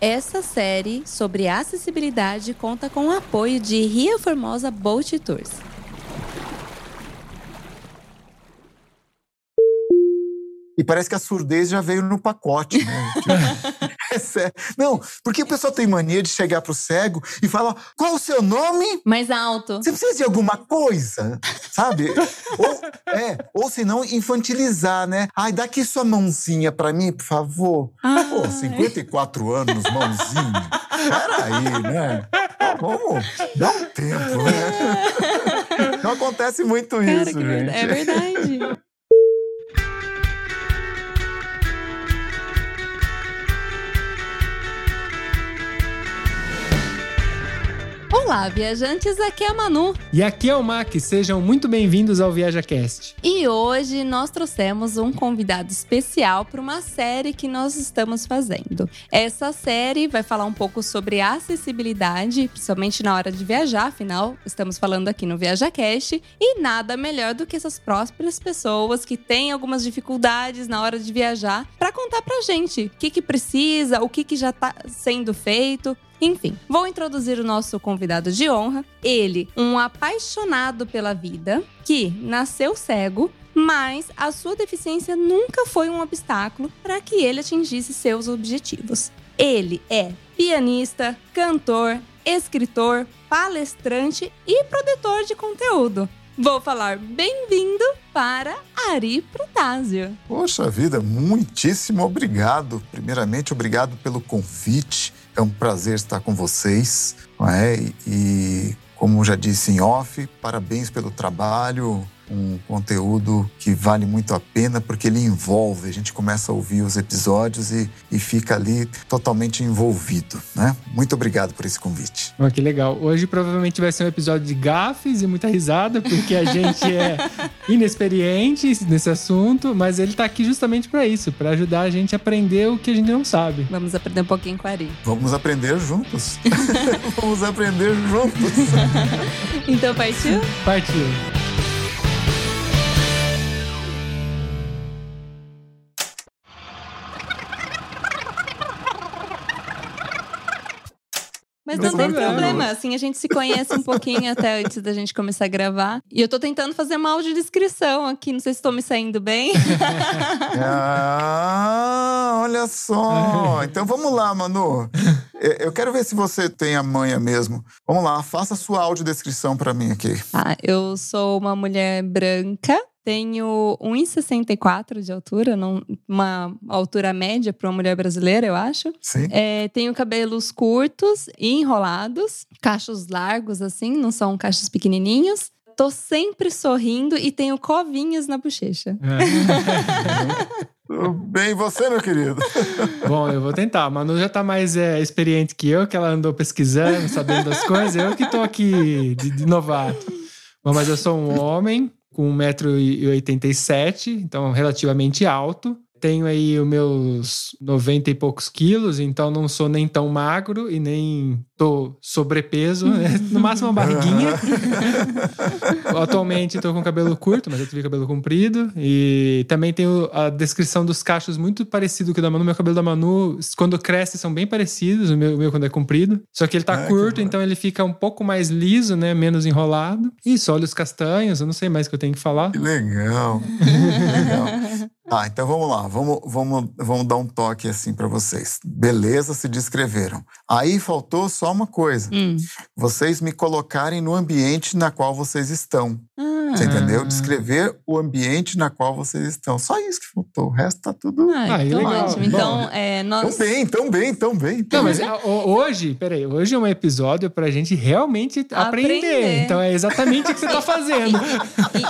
Essa série sobre acessibilidade conta com o apoio de Ria Formosa Boat Tours. E parece que a surdez já veio no pacote, né? é. Não, porque o pessoal tem mania de chegar pro cego e falar: qual o seu nome? Mais alto. Você precisa de alguma coisa, sabe? ou, é, ou senão infantilizar, né? Ai, dá aqui sua mãozinha pra mim, por favor. Ai. Pô, 54 anos, mãozinha. Peraí, né? Vamos, dá um tempo, né? Não acontece muito Cara, isso, que gente. verdade. É verdade. Olá, viajantes, aqui é a Manu. E aqui é o Mac, sejam muito bem-vindos ao ViajaCast. E hoje nós trouxemos um convidado especial para uma série que nós estamos fazendo. Essa série vai falar um pouco sobre acessibilidade, principalmente na hora de viajar, afinal, estamos falando aqui no ViajaCast. E nada melhor do que essas próprias pessoas que têm algumas dificuldades na hora de viajar para contar pra gente o que, que precisa, o que, que já está sendo feito. Enfim, vou introduzir o nosso convidado de honra. Ele, um apaixonado pela vida, que nasceu cego, mas a sua deficiência nunca foi um obstáculo para que ele atingisse seus objetivos. Ele é pianista, cantor, escritor, palestrante e produtor de conteúdo. Vou falar bem-vindo para Ari Protásio. Poxa vida, muitíssimo obrigado. Primeiramente, obrigado pelo convite. É um prazer estar com vocês. Não é? E, como já disse em off, parabéns pelo trabalho. Um conteúdo que vale muito a pena porque ele envolve. A gente começa a ouvir os episódios e, e fica ali totalmente envolvido. Né? Muito obrigado por esse convite. Oh, que legal. Hoje provavelmente vai ser um episódio de gafes e muita risada, porque a gente é inexperiente nesse assunto, mas ele tá aqui justamente para isso, para ajudar a gente a aprender o que a gente não sabe. Vamos aprender um pouquinho com a Ari. Vamos aprender juntos. Vamos aprender juntos. então partiu? Partiu. Mas Não não, tem problema. problema. Assim, a gente se conhece um pouquinho até antes da gente começar a gravar. E eu tô tentando fazer uma audiodescrição aqui. Não sei se tô me saindo bem. Ah, olha só. Então vamos lá, Manu. Eu quero ver se você tem a manha mesmo. Vamos lá, faça a sua audiodescrição para mim aqui. Ah, eu sou uma mulher branca. Tenho 1,64 de altura, não- uma altura média para uma mulher brasileira, eu acho. Sim. É, tenho cabelos curtos e enrolados, cachos largos, assim, não são cachos pequenininhos. Tô sempre sorrindo e tenho covinhas na bochecha. Tudo bem, você, meu querido? Bom, eu vou tentar. A Manu já tá mais é, experiente que eu, que ela andou pesquisando, sabendo das coisas. Eu que tô aqui de, de novato. Bom, mas eu sou um homem com 1,87m, então relativamente alto. Tenho aí os meus 90 e poucos quilos, então não sou nem tão magro e nem tô sobrepeso, né? no máximo uma barriguinha. Atualmente tô com cabelo curto, mas eu tive cabelo comprido. E também tenho a descrição dos cachos muito parecido com o da Manu. Meu cabelo da Manu, quando cresce, são bem parecidos. O meu, o meu quando é comprido. Só que ele tá Ah, curto, então ele fica um pouco mais liso, né? Menos enrolado. Isso, olhos castanhos. Eu não sei mais o que eu tenho que falar. Que legal. Que legal. Tá, então vamos lá. Vamos, vamos, vamos dar um toque assim para vocês. Beleza, se descreveram. Aí faltou só uma coisa. Hum. Vocês me colocarem no ambiente na qual vocês estão. Ah, Você entendeu? Ah. Descrever o ambiente na qual vocês estão. Só isso que faltou. O resto tá tudo. ah, Ah, então legal. ótimo. Bom. Então, é, nós. Tão bem, tão bem, tão bem. tão Não, mas bem. hoje, peraí, hoje é um episódio pra gente realmente aprender. Aprender. Então é exatamente o que você tá fazendo.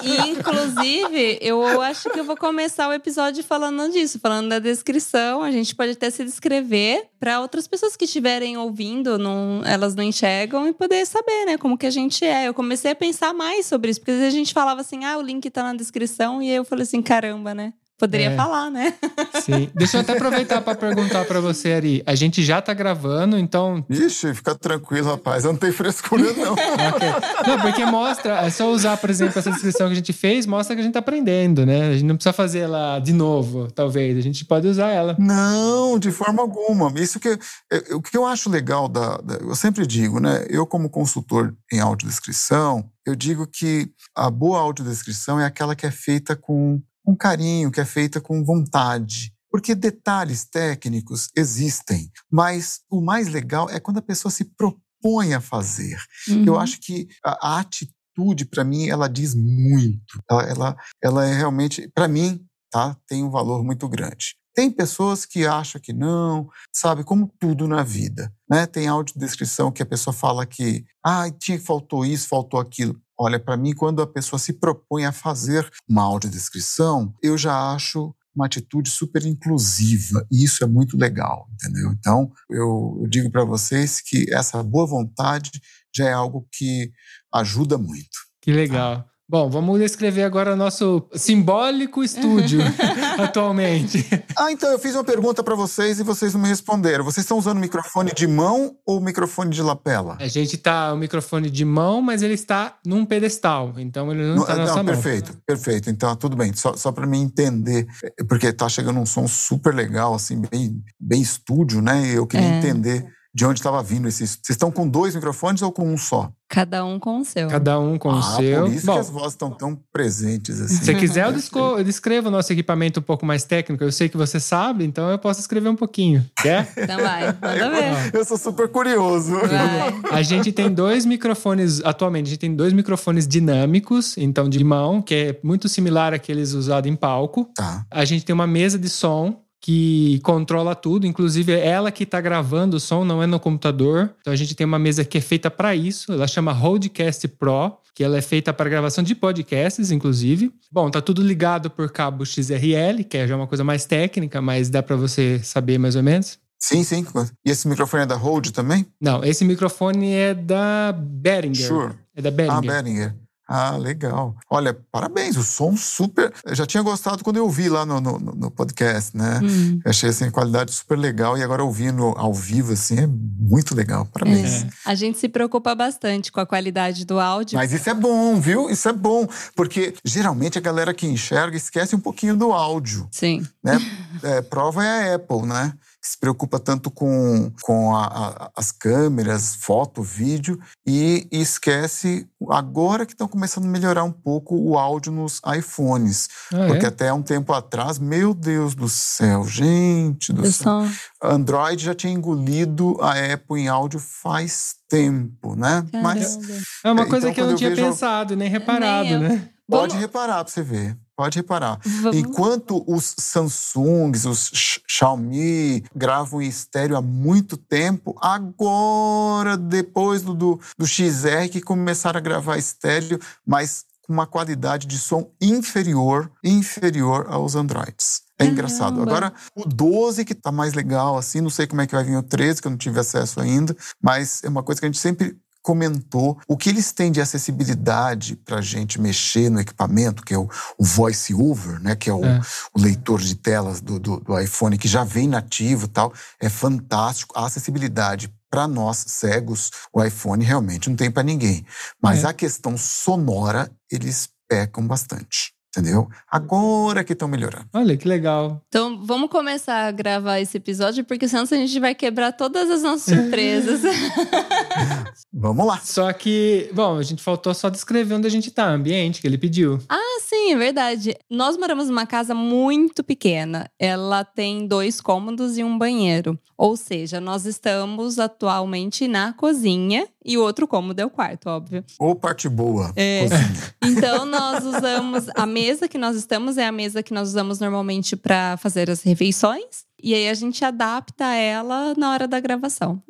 E, e, inclusive, eu acho que eu vou começar o episódio falando disso, falando da descrição. A gente pode até se descrever para outras pessoas que estiverem ouvindo, não, elas não enxergam e poder saber, né, como que a gente é. Eu comecei a pensar mais sobre isso, porque às vezes a gente falava assim, ah, o link tá na descrição, e eu falei assim, caramba, né? Poderia É. falar, né? Sim. Deixa eu até aproveitar para perguntar para você, Ari. A gente já tá gravando, então. Ixi, fica tranquilo, rapaz. Eu não tenho frescura, não. ok. Não, porque mostra, é só usar, por exemplo, essa descrição que a gente fez, mostra que a gente tá aprendendo, né? A gente não precisa fazer ela de novo, talvez. A gente pode usar ela. Não, de forma alguma. Isso que é, o que eu acho legal da, da- eu sempre digo, né? Eu como consultor em audiodescrição, eu digo que a boa audiodescrição é aquela que é feita com, com carinho, que é feita com vontade. Porque detalhes técnicos existem, mas o mais legal é quando a pessoa se propõe a fazer. Eu Uhum. acho que a, a atitude, para mim, ela diz muito. Ela, ela, ela é realmente, para mim, tá, tem um valor muito grande. Tem pessoas que acham que não, sabe, como tudo na vida, né? Tem audiodescrição que a pessoa fala que, ah, tinha faltou isso, faltou aquilo. Olha, para mim, quando a pessoa se propõe a fazer uma audiodescrição, eu já acho uma atitude super inclusiva e isso é muito legal, entendeu? Então, eu, eu digo para vocês que essa boa vontade já é algo que ajuda muito. Que legal. Bom, vamos descrever agora nosso simbólico estúdio atualmente. Ah, então eu fiz uma pergunta para vocês e vocês não me responderam. Vocês estão usando microfone de mão ou microfone de lapela? A gente tá o microfone de mão, mas ele está num pedestal, então ele não Não, está na não, nossa mão. perfeito, perfeito. Então, tudo bem. Só, só para mim entender, é, porque tá chegando um som super legal, assim, bem, bem estúdio, né? E eu queria É. entender de onde estava vindo esses. Vocês estão com dois microfones ou com um só? Cada um com o seu. Cada um com o ah, seu. por isso Bom, que as vozes estão tão presentes assim. se você quiser, eu desco- eu descrevo o nosso equipamento um pouco mais técnico. Eu sei que você sabe, então eu posso escrever um pouquinho. Quer? Então vai, manda ver. Eu sou super curioso. Vai. A gente tem dois microfones, atualmente, a gente tem dois microfones dinâmicos, então de mão, que é muito similar àqueles usados em palco. Tá. A gente tem uma mesa de som que controla tudo, inclusive é ela que está gravando o som, não é no computador. Então a gente tem uma mesa que é feita para isso, ela chama Roadcast Pro, que ela é feita para gravação de podcasts, inclusive. Bom, tá tudo ligado por cabo XRL, que é já uma coisa mais técnica, mas dá para você saber mais ou menos. Sim, sim. E esse microfone é da Rode também? Não, esse microfone é da Behringer. Sure. É da Ah, Behringer. Ah, legal. Olha, parabéns, o som super. Eu já tinha gostado quando eu ouvi lá no, no, no podcast, né? Hum. Eu achei assim, a qualidade super legal e agora ouvindo ao vivo, assim, é muito legal. Parabéns. É. A gente se preocupa bastante com a qualidade do áudio. Mas isso é bom, viu? Isso é bom. Porque geralmente a galera que enxerga esquece um pouquinho do áudio, Sim. né? É, prova é a Apple, né? Que se preocupa tanto com, com a- a- as câmeras, foto, vídeo, e, e esquece agora que estão começando a melhorar um pouco o áudio nos iPhones. Ah, Porque é? até um tempo atrás, meu Deus do céu, gente do Eu céu. sou... Android já tinha engolido a Apple em áudio faz tempo, né? Mas Caramba. É uma É, coisa então, que eu não eu tinha vejo- pensado, nem reparado, Nem né? pode Vamos- reparar pra você ver. Pode reparar. Vamos- Enquanto os Samsungs, os Xiaomi gravam em estéreo há muito tempo, agora, depois do, do, do XR, que começaram a gravar estéreo, mas com uma qualidade de som inferior, inferior aos Androids. É engraçado. Agora, o 12 que tá mais legal, assim, não sei como é que vai vir o 13, que eu não tive acesso ainda, mas é uma coisa que a gente sempre comentou. O que eles têm de acessibilidade para a gente mexer no equipamento, que é o, o voice over, né, que é o, É. o leitor de telas do, do, do iPhone, que já vem nativo e tal, é fantástico. A acessibilidade para nós cegos, o iPhone realmente não tem para ninguém. Mas É. a questão sonora, eles pecam bastante. Entendeu? Agora que estão melhorando. Olha que legal. Então, vamos começar a gravar esse episódio, porque senão a gente vai quebrar todas as nossas surpresas. Vamos lá. Só que, bom, a gente faltou só descrever onde a gente tá, ambiente que ele pediu. ah, sim, é verdade. Nós moramos numa casa muito pequena. Ela tem dois cômodos e um banheiro. Ou seja, nós estamos atualmente na cozinha e o outro cômodo é o quarto, óbvio. Ou parte boa. É. Então, nós usamos. A mesa que nós estamos é a mesa que nós usamos normalmente para fazer as refeições. E aí a gente adapta ela na hora da gravação.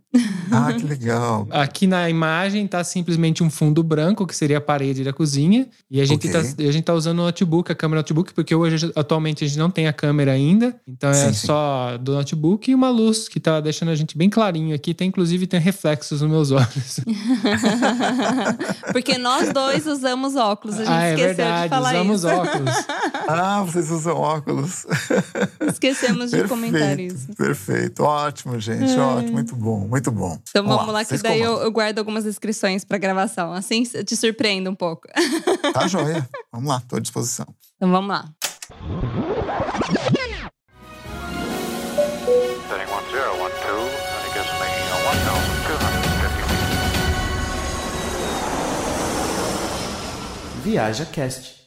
Ah, que legal. Aqui na imagem tá simplesmente um fundo branco, que seria a parede da cozinha. E a gente, Ok. tá, a gente tá usando o notebook, a câmera notebook, porque hoje, atualmente, a gente não tem a câmera ainda. Então é Sim, sim. só do notebook e uma luz que tá deixando a gente bem clarinho aqui. Tem, inclusive, tem reflexos nos meus olhos. Porque nós dois usamos óculos. A gente ah, é esqueceu verdade, de falar usamos isso. óculos. Ah, vocês usam óculos. Esquecemos de comentar isso. Perfeito, perfeito. Ótimo, gente. Ótimo, muito bom, muito bom. Então vamos lá, que vocês daí eu, eu guardo algumas inscrições pra gravação. Assim eu te surpreendo um pouco. Tá joia. Vamos lá, tô à disposição. Então vamos lá. Setting 1012,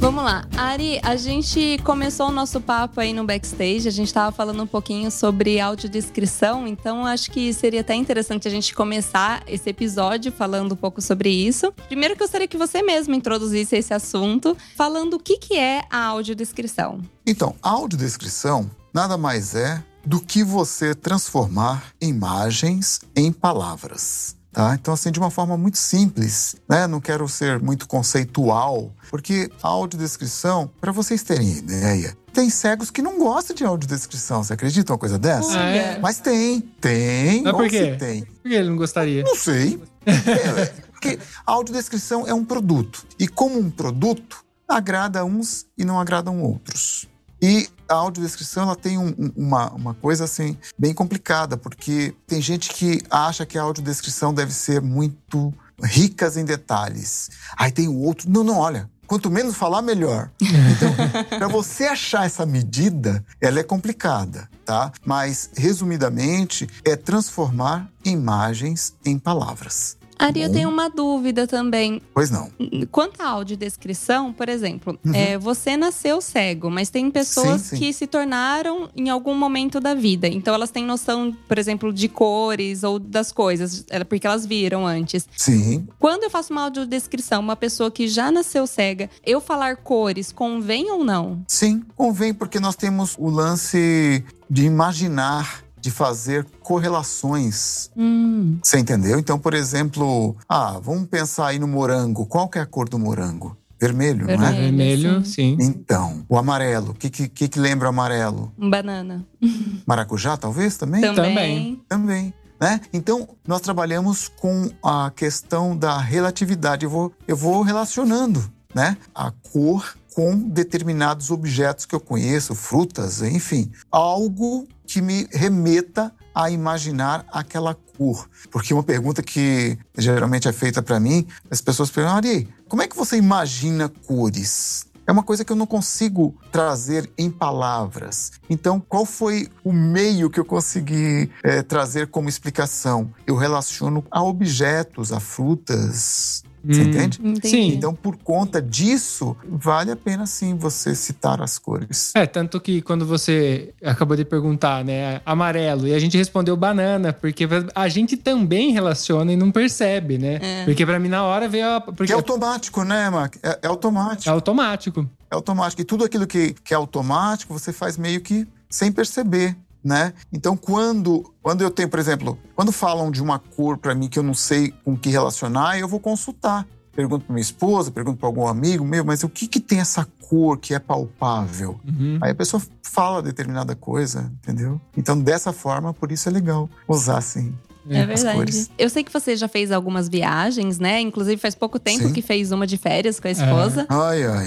Vamos lá. Ari, a gente começou o nosso papo aí no backstage. A gente estava falando um pouquinho sobre audiodescrição, então acho que seria até interessante a gente começar esse episódio falando um pouco sobre isso. Primeiro, eu gostaria que você mesmo introduzisse esse assunto, falando o que, que é a audiodescrição. Então, a audiodescrição nada mais é do que você transformar imagens em palavras. Tá? Então, assim, de uma forma muito simples, né? Não quero ser muito conceitual, porque a audiodescrição, para vocês terem ideia, tem cegos que não gostam de audiodescrição. Você acredita uma coisa dessa? Ah, é? Mas tem, tem. Mas por quê? tem. Por que ele não gostaria? Não sei. É, porque a audiodescrição é um produto. E como um produto, agrada uns e não agradam outros. E a audiodescrição ela tem um- um- uma, uma coisa assim bem complicada, porque tem gente que acha que a audiodescrição deve ser muito ricas em detalhes. Aí tem o outro, não, não, olha, quanto menos falar, melhor. Então, para você achar essa medida, ela é complicada, tá? Mas, resumidamente, é transformar imagens em palavras. Ari, eu tenho uma dúvida também. Pois não. Quanto à audiodescrição, por exemplo, Uhum. é, você nasceu cego, mas tem pessoas Sim, sim. que se tornaram em algum momento da vida. Então elas têm noção, por exemplo, de cores ou das coisas, porque elas viram antes. Sim, Quando eu faço uma audiodescrição, uma pessoa que já nasceu cega, eu falar cores convém ou não? sim, convém, porque nós temos o lance de imaginar, de fazer correlações. Hum, Você entendeu? Então, por exemplo, ah, vamos pensar aí no morango. Qual que é a cor do morango? Vermelho, não é? Vermelho. Vermelho, sim. Então, o amarelo. O que, que, que lembra amarelo? um banana. Maracujá, talvez, também? Também. Também. Né? Então, nós trabalhamos com a questão da relatividade. Eu vou, eu vou relacionando né? a cor com determinados objetos que eu conheço, frutas, enfim. Algo que me remeta a imaginar aquela cor. Porque uma pergunta que geralmente é feita para mim, as pessoas perguntam, Ari, como é que você imagina cores? É uma coisa que eu não consigo trazer em palavras. Então, qual foi o meio que eu consegui eh, trazer como explicação? Eu relaciono a objetos, a frutas. Você Hum. entende? Entendi. Sim. Então, por conta disso, vale a pena sim você citar as cores. É, tanto que quando você acabou de perguntar, né, amarelo, e a gente respondeu banana, porque a gente também relaciona e não percebe, né? É. Porque pra mim na hora veio a. Porque é automático, né, Mark? É, é automático. é automático. É automático. E tudo aquilo que, que é automático, você faz meio que sem perceber, né? Então, quando, quando eu tenho, por exemplo, quando falam de uma cor para mim que eu não sei com que relacionar, eu vou consultar. Pergunto para minha esposa, pergunto para algum amigo meu, mas o que, que tem essa cor que é palpável? Uhum. Aí a pessoa fala determinada coisa, entendeu? Então, dessa forma, por isso é legal usar assim. É as verdade. Eu sei que você já fez algumas viagens, né? Inclusive faz pouco tempo Sim. que fez uma de férias com a esposa. Ai, ai.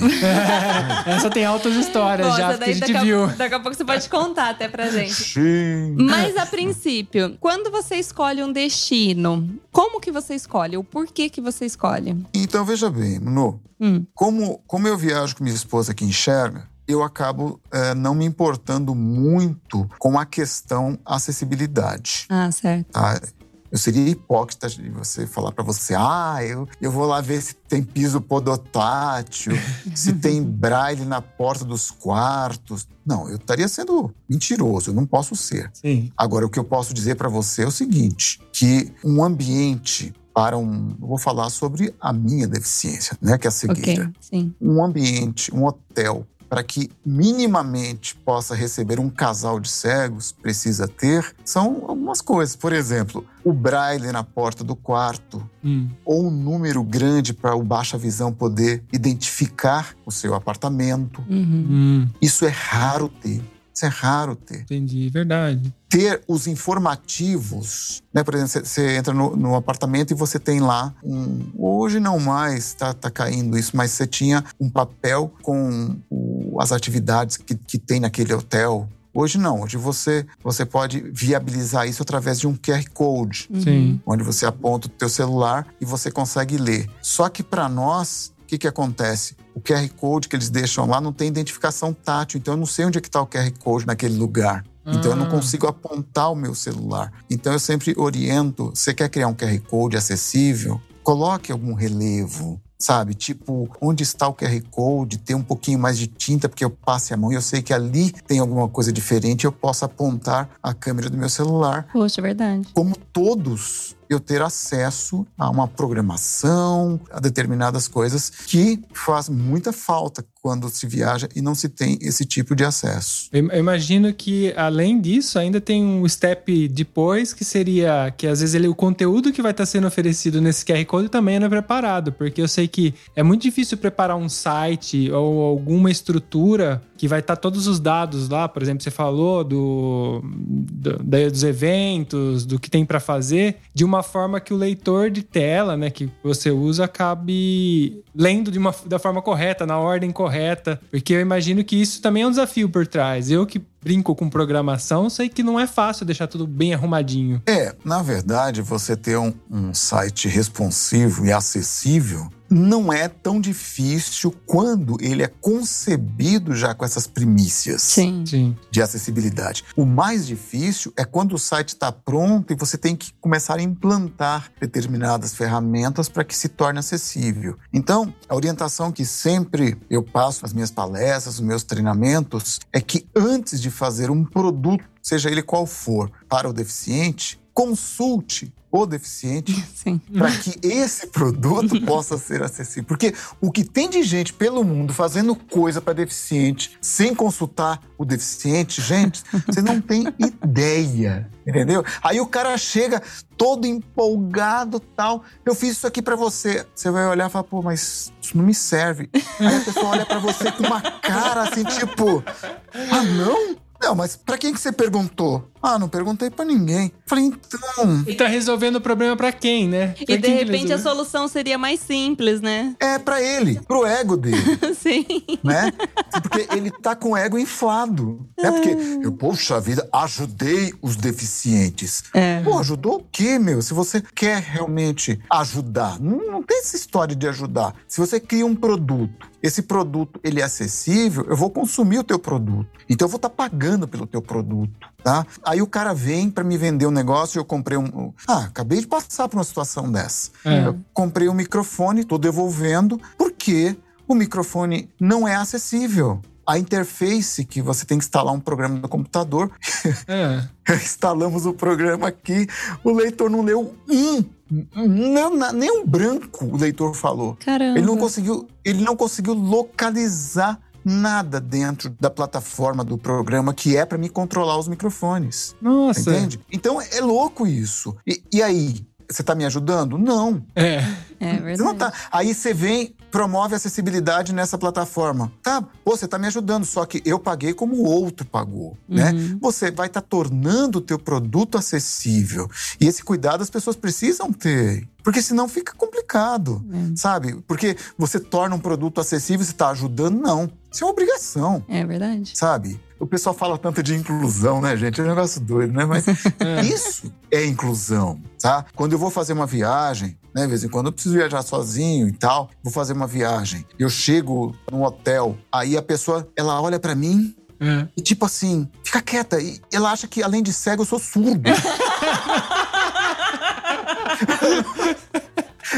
Essa tem altas histórias Bom, já, que a daí gente daqui, viu. a, daqui a pouco você pode contar até pra gente. Sim. Mas a princípio, quando você escolhe um destino, como que você escolhe? O porquê que você escolhe? Então, veja bem, Manu. Hum. Como, como eu viajo com minha esposa que enxerga, eu acabo eh, não me importando muito com a questão acessibilidade. Ah, certo. Tá? Eu seria hipócrita de você falar para você, ah, eu, eu vou lá ver se tem piso podotátil, se tem braille na porta dos quartos. Não, eu estaria sendo mentiroso, eu não posso ser. Sim. Agora, o que eu posso dizer para você é o seguinte: que um ambiente para um. eu Vou falar sobre a minha deficiência, né? Que é a cegueira. Ok, sim. Um ambiente, um hotel, para que minimamente possa receber um casal de cegos, precisa ter, são algumas coisas. Por exemplo, o braille na porta do quarto, Hum. ou um número grande para o baixa visão poder identificar o seu apartamento. Uhum. Hum. Isso é raro ter. Isso é raro ter. Entendi, verdade. Ter os informativos, né? Por exemplo, você- você entra no, no apartamento e você tem lá um. Hoje não mais, tá, tá caindo isso, mas você tinha um papel com o- as atividades que, que tem naquele hotel. Hoje não, hoje você, você pode viabilizar isso através de um QR Code Uhum. Sim. onde você aponta o teu celular e você consegue ler. Só que para nós, o que, que acontece? O QR Code que eles deixam lá não tem identificação tátil, então eu não sei onde é que está o QR Code naquele lugar. Então eu não Ah. consigo apontar o meu celular. Então eu sempre oriento, você quer criar um QR Code acessível? Coloque algum relevo, sabe? Tipo, onde está o QR Code? Tem um pouquinho mais de tinta porque eu passe a mão e eu sei que ali tem alguma coisa diferente, eu posso apontar a câmera do meu celular Poxa, é verdade. como todos, eu ter acesso a uma programação, a determinadas coisas que faz muita falta quando se viaja e não se tem esse tipo de acesso. Eu imagino que, além disso, ainda tem um step depois que seria que às vezes ele, o conteúdo que vai estar sendo oferecido nesse QR Code também não é preparado, porque eu sei que é muito difícil preparar um site ou alguma estrutura que vai estar todos os dados lá, por exemplo, você falou do, do- dos eventos, do que tem para fazer, de uma forma que o leitor de tela, né, que você usa, acabe lendo de uma, da forma correta, na ordem correta, porque eu imagino que isso também é um desafio por trás. Eu que brinco com programação, sei que não é fácil deixar tudo bem arrumadinho. É, na verdade, você ter um, um site responsivo e acessível não é tão difícil quando ele é concebido já com essas primícias. Sim. Sim. de acessibilidade. O mais difícil é quando o site está pronto e você tem que começar a implantar determinadas ferramentas para que se torne acessível. Então, a orientação que sempre eu passo nas minhas palestras, nos meus treinamentos, é que antes de fazer um produto, seja ele qual for, para o deficiente, consulte o deficiente para que esse produto possa ser acessível. Porque o que tem de gente pelo mundo fazendo coisa para deficiente sem consultar o deficiente, gente, você não tem ideia, entendeu? Aí o cara chega todo empolgado, tal, eu fiz isso aqui para você. Você vai olhar e falar, pô, mas isso não me serve. Aí a pessoa olha para você com uma cara assim, tipo, ah, não? Não, mas para quem que você perguntou? Ah, não perguntei para ninguém. Falei, então, E tá resolvendo o problema pra quem, né? Pra E de repente a solução seria mais simples, né? é para ele, pro ego dele. Sim. né? Porque ele tá com o ego inflado. É porque eu, poxa vida, ajudei os deficientes. É. Pô, ajudou o quê, meu? Se você quer realmente ajudar, não, não tem essa história de ajudar. Se você cria um produto, esse produto ele é acessível, eu vou consumir o teu produto. Então eu vou estar pagando pelo teu produto, tá? Aí o cara vem para me vender um negócio e eu comprei um... Ah, acabei de passar por uma situação dessa. É. Eu comprei um microfone, tô devolvendo, porque o microfone não é acessível. A interface que você tem que instalar um programa no computador, É. instalamos o programa aqui, o leitor não leu um, não, na- nem um branco o leitor falou. Caramba. Ele não conseguiu, ele não conseguiu localizar nada dentro da plataforma do programa que é para me controlar os microfones. Nossa. Entende? Então é louco isso. E, e aí, você tá me ajudando? Não. É. É verdade. Você não tá. Aí você vem, promove acessibilidade nessa plataforma. Tá, pô, você tá me ajudando, só que eu paguei como o outro pagou, né? Uhum. Você vai estar tornando o teu produto acessível. E esse cuidado as pessoas precisam ter. Porque senão fica complicado, É. sabe? Porque você torna um produto acessível, você está ajudando? Não. Isso é uma obrigação, É verdade. sabe? O pessoal fala tanto de inclusão, né, gente? É um negócio doido, né? Mas isso é inclusão, tá? Quando eu vou fazer uma viagem, né, de vez em quando eu preciso viajar sozinho e tal, vou fazer uma viagem. Eu chego num hotel, aí a pessoa, ela olha pra mim É. e tipo assim, fica quieta. E ela acha que além de cego eu sou surdo.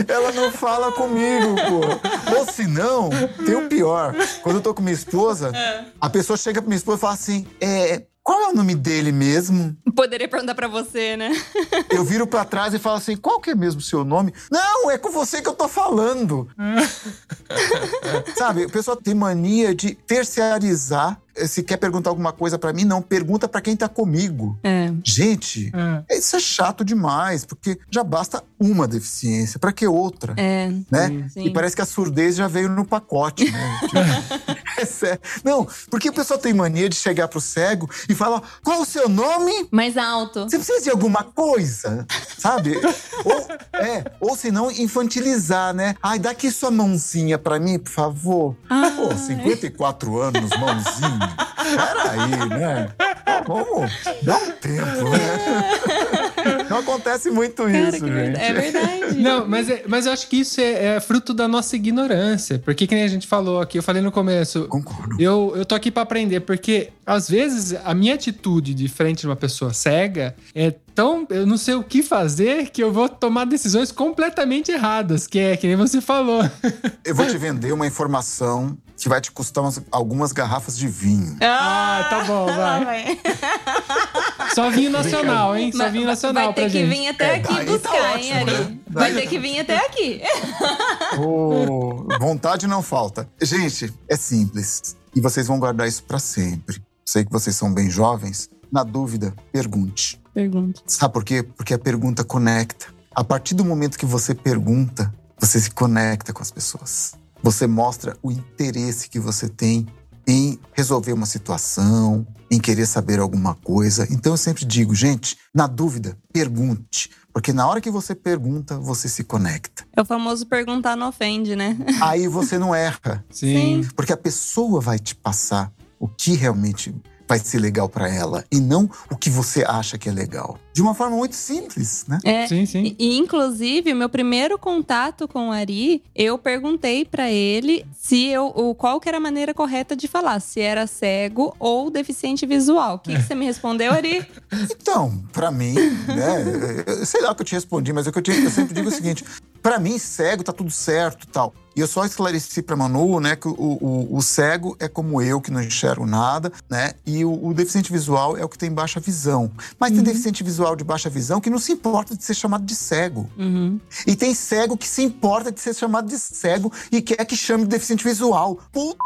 Ela não fala comigo, pô. Ou se não, tem o pior. Quando eu tô com minha esposa, a pessoa chega pra minha esposa e fala assim: é, qual é o nome dele mesmo? Poderia perguntar pra você, né? Eu viro pra trás e falo assim: qual que é mesmo o seu nome? Não, é com você que eu tô falando. Sabe, o pessoal tem mania de terciarizar. Se quer perguntar alguma coisa pra mim, não. Pergunta pra quem tá comigo. É. Gente, É. isso é chato demais, porque já basta uma deficiência. Pra que outra? É. Né? Sim. E parece que a surdez já veio no pacote, né? Tipo, é sério. Não, porque o pessoal tem mania de chegar pro cego e falar: qual o seu nome? Mais alto. Você precisa de alguma coisa, sabe? ou, é, ou se não, infantilizar, né? Ai, dá aqui sua mãozinha pra mim, por favor. Ah, Pô, 54 anos, mãozinha. Peraí, né? Vamos, dá um tempo, né? Não acontece muito Cara, isso, gente. verdade. É verdade. Não, mas, é- mas eu acho que isso é, é fruto da nossa ignorância. Porque, que nem a gente falou aqui, eu falei no começo, Concordo. eu, eu tô aqui pra aprender, porque às vezes a minha atitude de frente de uma pessoa cega é tão. Eu não sei o que fazer que eu vou tomar decisões completamente erradas, que é que nem você falou. Eu vou te vender uma informação que vai te custar umas- algumas garrafas de vinho. Ah, tá bom, vai. vai. Só vinho nacional, hein? Só vinho nacional vai ter pra que gente. vir até É, aqui daí tá buscar, ótimo, hein, Ari? né? Vai ter que vir até aqui. Ô, vontade não falta. Gente, é simples. E vocês vão guardar isso pra sempre. Sei que vocês são bem jovens. Na dúvida, pergunte. Pergunta. Sabe por quê? Porque a pergunta conecta. A partir do momento que você pergunta, você se conecta com as pessoas. Você mostra o interesse que você tem em resolver uma situação, em querer saber alguma coisa. Então eu sempre digo, gente, na dúvida, pergunte. Porque na hora que você pergunta, você se conecta. É o famoso perguntar não ofende, né? Aí você não erra. Sim. Porque a pessoa vai te passar o que realmente vai ser legal pra ela e não o que você acha que é legal. De uma forma muito simples, né? É. Sim, sim. E, inclusive, o meu primeiro contato com o Ari, eu perguntei pra ele se eu, o, qual que era a maneira correta de falar, se era cego ou deficiente visual. O que, que você me respondeu, Ari? Então, pra mim, né? Sei lá o que eu te respondi, mas o que eu, te, eu sempre digo é o seguinte: pra mim, cego tá tudo certo tal. E eu só esclareci pra Manu, né, que o, o, o cego é como eu, que não enxergo nada, né? E o, o deficiente visual é o que tem baixa visão. Mas tem deficiente visual de baixa visão que não se importa de ser chamado de cego. Uhum. E tem cego que se importa de ser chamado de cego e quer que chame de deficiente visual. Puta,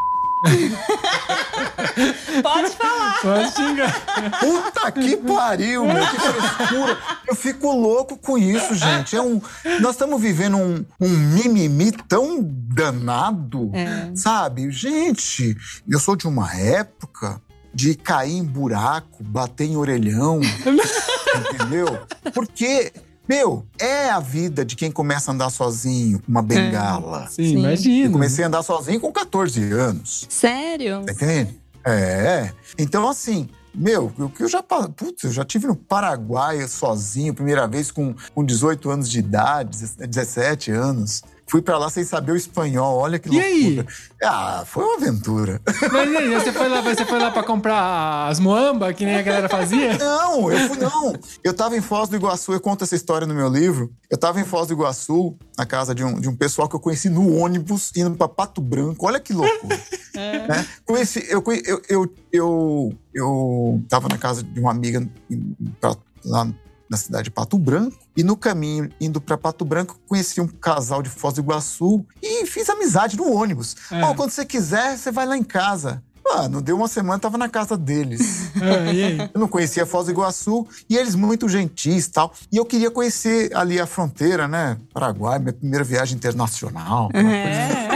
Pode falar. Pode xingar. puta que pariu, meu, que frescura. Eu fico louco com isso, gente. É um, nós estamos vivendo um, um mimimi tão danado, É. sabe? Gente, eu sou de uma época de cair em buraco, bater em orelhão, entendeu? Porque, meu, é a vida de quem começa a andar sozinho com uma bengala. Sim, Sim. imagina. Eu comecei a andar sozinho com 14 anos. Sério? Tá entendendo? É. Então, assim, meu, o que eu já. Putz, eu já tive no Paraguai sozinho, primeira vez com, com 18 anos de idade, 17 anos. Fui pra lá sem saber o espanhol, olha que E aí? loucura. Ah, foi uma aventura. Mas e aí, você foi lá, você foi lá pra comprar as moamba, que nem a galera fazia? Não, eu fui não. Eu tava em Foz do Iguaçu, eu conto essa história no meu livro. Eu tava em Foz do Iguaçu, na casa de um, de um pessoal que eu conheci no ônibus, indo pra Pato Branco. Olha que loucura. né? Conheci, eu, eu, eu, eu, eu tava na casa de uma amiga pra- lá na cidade de Pato Branco. E no caminho, indo pra Pato Branco, conheci um casal de Foz do Iguaçu e fiz amizade no ônibus. É. Ó, quando você quiser, você vai lá em casa. Ah, não deu uma semana, tava na casa deles. Aí? Eu não conhecia Foz do Iguaçu e eles muito gentis e tal. E eu queria conhecer ali a fronteira, né? Paraguai, minha primeira viagem internacional. É.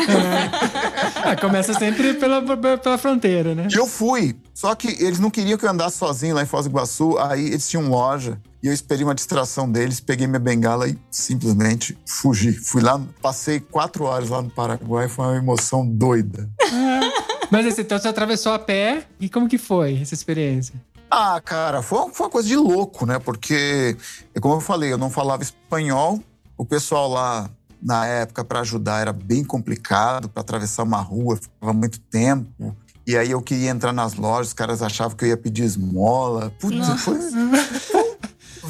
Ah, começa sempre pela, pela fronteira, né? Eu fui. Só que eles não queriam que eu andasse sozinho lá em Foz do Iguaçu. Aí eles tinham loja. E eu esperei uma distração deles, peguei minha bengala e simplesmente fugi. Fui lá, passei quatro horas lá no Paraguai, foi uma emoção doida. Mas então você atravessou a pé e como que foi essa experiência? Ah, cara, foi, foi uma coisa de louco, né? Porque, como eu falei, eu não falava espanhol. O pessoal lá, na época, para ajudar, era bem complicado. Para atravessar uma rua, ficava muito tempo. E aí eu queria entrar nas lojas, os caras achavam que eu ia pedir esmola. Putz, foi,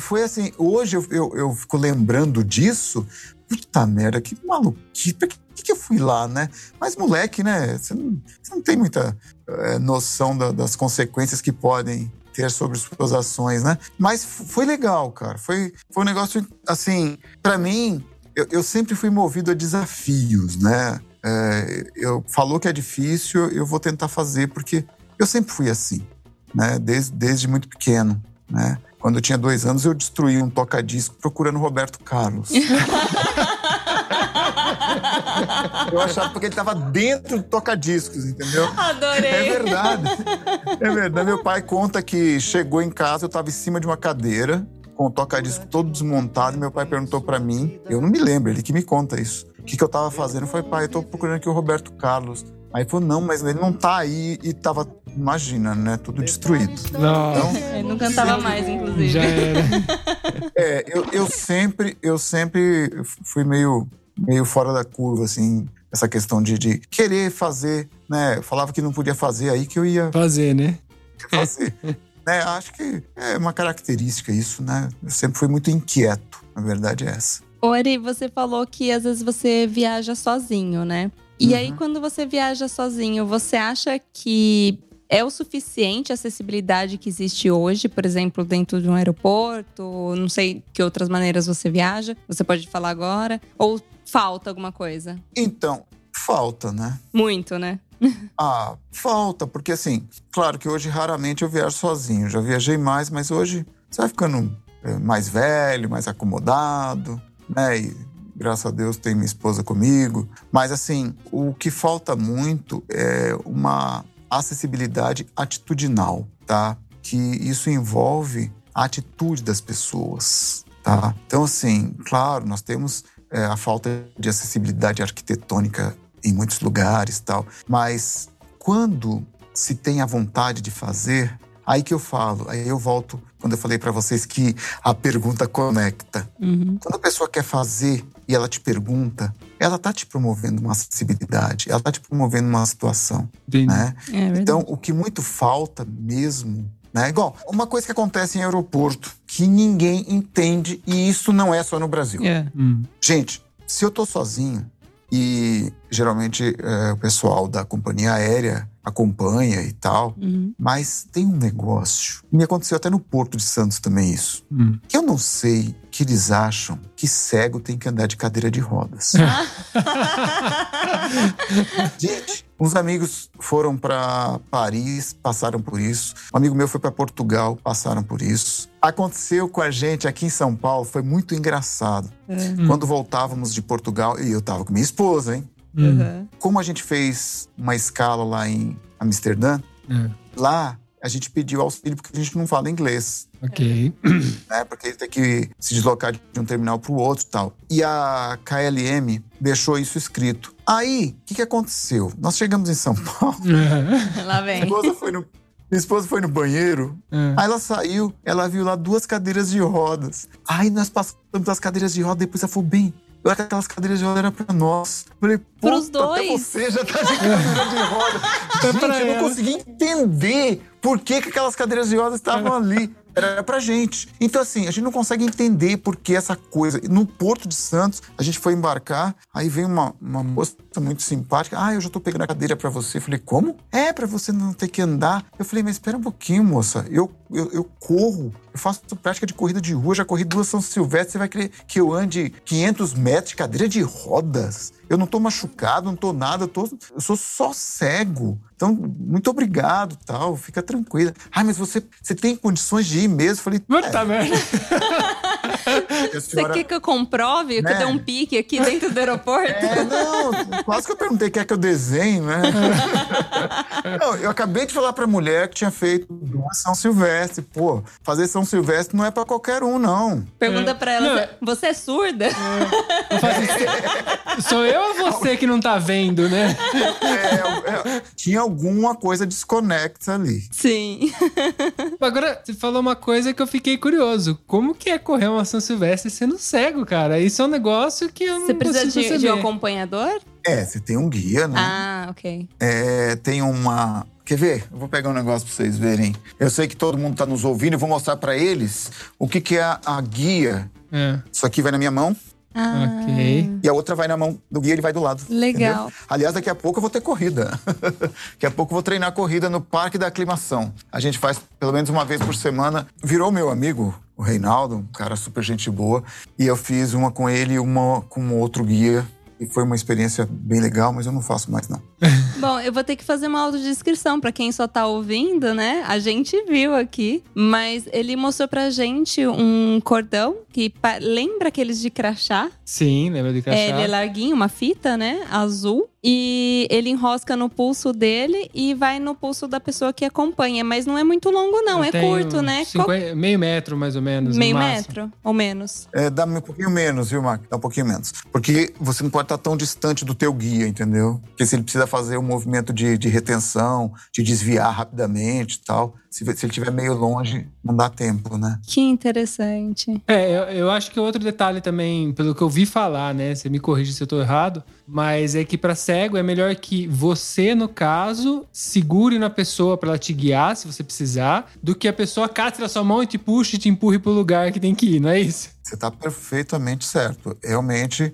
foi assim. Hoje eu, eu, eu fico lembrando disso. Puta merda, que maluquice. Por que, que eu fui lá, né? Mas, moleque, né? Você não, você não tem muita eh, noção da- das consequências que podem ter sobre suas ações, né? Mas foi legal, cara. Foi, foi um negócio, assim, pra mim, eu, eu sempre fui movido a desafios, né? É, eu falou que é difícil, eu vou tentar fazer, porque eu sempre fui assim, né? Desde, desde muito pequeno, né? Quando eu tinha dois anos, eu destruí um toca-disco procurando Roberto Carlos. eu achava porque ele estava dentro do toca-discos, entendeu? É Adorei. verdade. É verdade. Meu pai conta que chegou em casa, eu estava em cima de uma cadeira, com o toca-disco todo desmontado, e meu pai perguntou para mim, eu não me lembro, ele que me conta isso. O que, que eu estava fazendo? Eu falei, pai, eu tô procurando aqui o Roberto Carlos. Aí falou, não, mas ele não tá aí. E tava, imagina, né? Tudo destruído. Nossa, Ele não cantava mais, inclusive. já era. É, eu, eu sempre, eu sempre fui meio, meio fora da curva, assim, essa questão de, de querer fazer, né? Eu falava que não podia fazer, aí que eu ia Fazer, né? fazer. né? Acho que é uma característica isso, né? Eu sempre fui muito inquieto, a verdade é essa. Ori, você falou que às vezes você viaja sozinho, né? E Uhum. aí, quando você viaja sozinho, você acha que é o suficiente a acessibilidade que existe hoje, por exemplo, dentro de um aeroporto? Não sei que outras maneiras você viaja. Você pode falar agora? Ou falta alguma coisa? Então, falta, né? Muito, né? Ah, falta, porque assim, claro que hoje raramente eu viajo sozinho. Já viajei mais, mas hoje você vai ficando é, mais velho, mais acomodado, né? E graças a Deus tem minha esposa comigo. Mas assim, o que falta muito é uma acessibilidade atitudinal, tá? Que isso envolve a atitude das pessoas, tá? Então, assim, claro, nós temos é, a falta de acessibilidade arquitetônica em muitos lugares tal. Mas quando se tem a vontade de fazer, aí que eu falo, aí eu volto quando eu falei para vocês que a pergunta conecta. Uhum. Quando a pessoa quer fazer e ela te pergunta, ela tá te promovendo uma acessibilidade, ela tá te promovendo uma situação, Entendi. né? É. Então, o que muito falta mesmo, né? Igual, uma coisa que acontece em aeroporto que ninguém entende e isso não é só no Brasil. É. Hum. Gente, se eu tô sozinho e geralmente é, o pessoal da companhia aérea acompanha e tal, Uhum. mas tem um negócio. Me aconteceu até no Porto de Santos também isso. Hum. Que eu não sei que eles acham que cego tem que andar de cadeira de rodas. Gente, uns amigos foram para Paris, passaram por isso. Um amigo meu foi para Portugal, passaram por isso. Aconteceu com a gente aqui em São Paulo, foi muito engraçado. É. Quando voltávamos de Portugal, e eu tava com minha esposa, hein? Hum. Uhum. Como a gente fez uma escala lá em Amsterdã, É. lá a gente pediu auxílio porque a gente não fala inglês. Ok. né? Porque ele tem que se deslocar de um terminal para o outro e tal. E a KLM deixou isso escrito. Aí, o que, que aconteceu? Nós chegamos em São Paulo, Lá minha vem. esposa foi no, minha esposa foi no banheiro, É. aí ela saiu, ela viu lá duas cadeiras de rodas. Aí nós passamos as cadeiras de rodas, depois ela falou, bem, eu acho que aquelas cadeiras de rodas eram pra nós. Eu falei, Pros puta, até dois. você já tá de cadeira de roda. Gente, eu não consegui entender por que, que aquelas cadeiras de rodas estavam ali. Era pra gente. Então, assim, a gente não consegue entender por que essa coisa. No Porto de Santos, a gente foi embarcar, aí vem uma, uma moça muito simpática. Ah, eu já tô pegando a cadeira pra você. Eu falei, como? É, pra você não ter que andar. Eu falei, mas espera um pouquinho, moça. Eu, eu, eu corro, eu faço prática de corrida de rua, já corri duas São Silvestre. Você vai querer que eu ande 500 metros de cadeira de rodas? Eu não tô machucado, não tô nada, eu, tô, eu sou só cego. Então, muito obrigado, tal, fica tranquila. Ah, mas você, você tem condições de mesmo? Falei, Puta merda. é, a Você senhora... quer que eu comprove que Né? eu dei um pique aqui dentro do aeroporto? É, não, quase que eu perguntei quer que eu desenhe, né? Não, eu acabei de falar pra mulher que tinha feito duas São Silvestre. Pô, fazer São Silvestre não é pra qualquer um, não. Pergunta pra ela, Não, "Você- é surda? Faço isso. Sou eu ou você que não tá vendo, né? É, é, tinha alguma coisa desconexa ali. Sim. Agora, você falou uma coisa que eu fiquei curioso. Como que é correr uma São Silvestre sendo cego, cara? Isso é um negócio que eu Você não precisa de, de um acompanhador? É, você tem um guia, né? Ah, ok. É, tem uma. Quer ver? Eu vou pegar um negócio pra vocês verem. Eu sei que todo mundo tá nos ouvindo, eu vou mostrar pra eles o que, que é a, a guia. É. Isso aqui vai na minha mão. Ah, Ok. E a outra vai na mão do guia, ele vai do lado. Legal. entendeu? Aliás, daqui a pouco eu vou ter corrida. daqui a pouco eu vou treinar corrida no Parque da Aclimação. A gente faz pelo menos uma vez por semana. Virou meu amigo, o Reinaldo, um cara super gente boa. E eu fiz uma com ele e uma com outro guia. E foi uma experiência bem legal, mas eu não faço mais, não. Bom, eu vou ter que fazer uma autodescrição pra quem só tá ouvindo, né? A gente viu aqui, mas ele mostrou pra gente um cordão que lembra aqueles de crachá. Sim, lembra de crachá? É, ele é larguinho, uma fita, né? Azul. E ele enrosca no pulso dele e vai no pulso da pessoa que acompanha. Mas não é muito longo, não. Eu é curto, né? Qual- 50 Meio metro, mais ou menos. no Meio metro ou menos. É, dá um pouquinho menos, viu, Mark? Dá um pouquinho menos. Porque você não pode estar tão distante do teu guia, entendeu? Porque se ele precisa fazer um movimento de, de retenção, de desviar rapidamente e tal, se, se ele estiver meio longe, não dá tempo, né? Que interessante. É, eu, eu acho que outro detalhe também, pelo que eu vi falar, né? Você me corrige se eu tô errado, mas é que pra cego é melhor que você, no caso, segure na pessoa pra ela te guiar, se você precisar, do que a pessoa cate na sua mão e te puxe e te empurre pro lugar que tem que ir, não é isso? Você está perfeitamente certo. Realmente,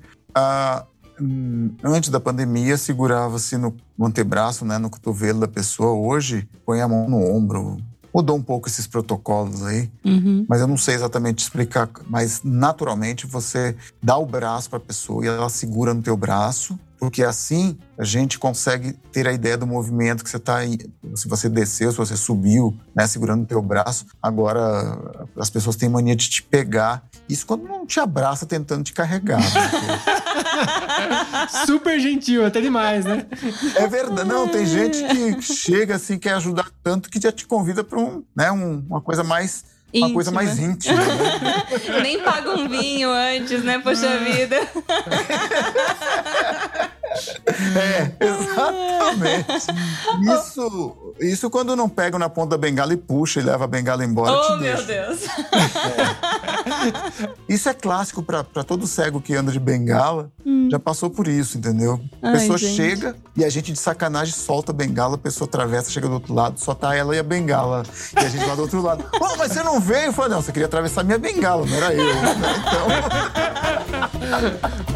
antes da pandemia, segurava-se no, no antebraço, né, no cotovelo da pessoa. Hoje, põe a mão no ombro. Mudou um pouco esses protocolos aí, Uhum. mas eu não sei exatamente explicar. Mas, naturalmente, você dá o braço para a pessoa e ela segura no teu braço, porque assim a gente consegue ter a ideia do movimento que você está Se você desceu, se você subiu, né, segurando o teu braço. Agora, as pessoas têm mania de te pegar. Isso quando não te abraça tentando te carregar. né? Super gentil, até demais, né? É verdade. Não, tem gente que chega assim, quer ajudar tanto que já te convida para um, né, um- uma coisa mais. Uma coisa Íntima. mais íntima. né? Nem paga um vinho antes, né? Poxa vida. É, exatamente. Isso, isso quando não pega na ponta da bengala e puxa e leva a bengala embora. Oh, te meu deixa. Deus. Isso é clássico para todo cego que anda de bengala. Já passou por isso, entendeu? A Hum. Ai, pessoa gente. chega e a gente de sacanagem solta a bengala, a pessoa atravessa, chega do outro lado, só tá ela e a bengala. E a gente lá do outro lado. Pô, mas você não veio? Eu falei, não, você queria atravessar minha bengala, não era eu. né? Então,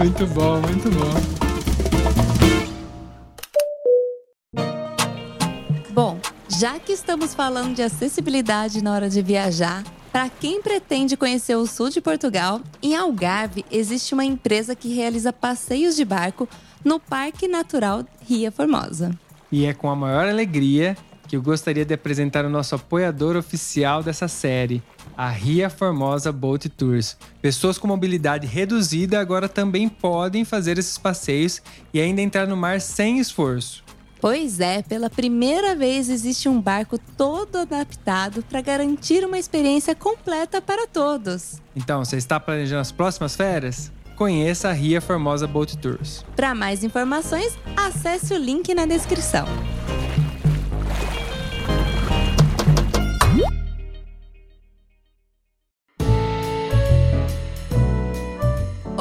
Muito bom, muito. Bom, já que estamos falando de acessibilidade na hora de viajar, para quem pretende conhecer o sul de Portugal, em Algarve existe uma empresa que realiza passeios de barco no Parque Natural Ria Formosa. E é com a maior alegria que eu gostaria de apresentar o nosso apoiador oficial dessa série, a Ria Formosa Boat Tours. Pessoas com mobilidade reduzida agora também podem fazer esses passeios e ainda entrar no mar sem esforço. Pois é, pela primeira vez existe um barco todo adaptado para garantir uma experiência completa para todos. Então, você está planejando as próximas férias? Conheça a Ria Formosa Boat Tours. Para mais informações, acesse o link na descrição.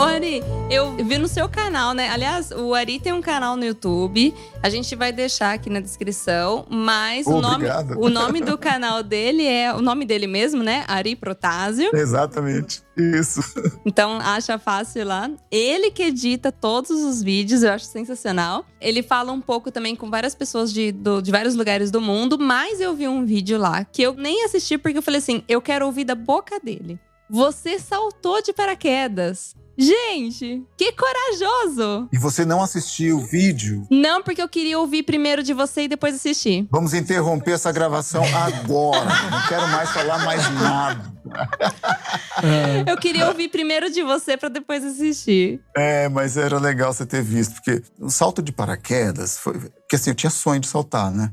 Ô, Ari, eu vi no seu canal, né? Aliás, o Ari tem um canal no YouTube. A gente vai deixar aqui na descrição. Mas o, nome, o nome do canal dele é o nome dele mesmo, né? Ari Protásio. exatamente. Isso. Então acha fácil lá. Ele que edita todos os vídeos, eu acho sensacional. Ele fala um pouco também com várias pessoas de, do- de vários lugares do mundo, mas eu vi um vídeo lá que eu nem assisti porque eu falei assim: eu quero ouvir da boca dele. Você saltou de paraquedas. Gente, que corajoso! E você não assistiu o vídeo? Não, porque eu queria ouvir primeiro de você e depois assistir. Vamos interromper essa gravação agora. Não quero mais falar mais nada. Eu queria ouvir primeiro de você pra depois assistir. É, mas era legal você ter visto, porque o salto de paraquedas foi. Porque assim, eu tinha sonho de saltar, né?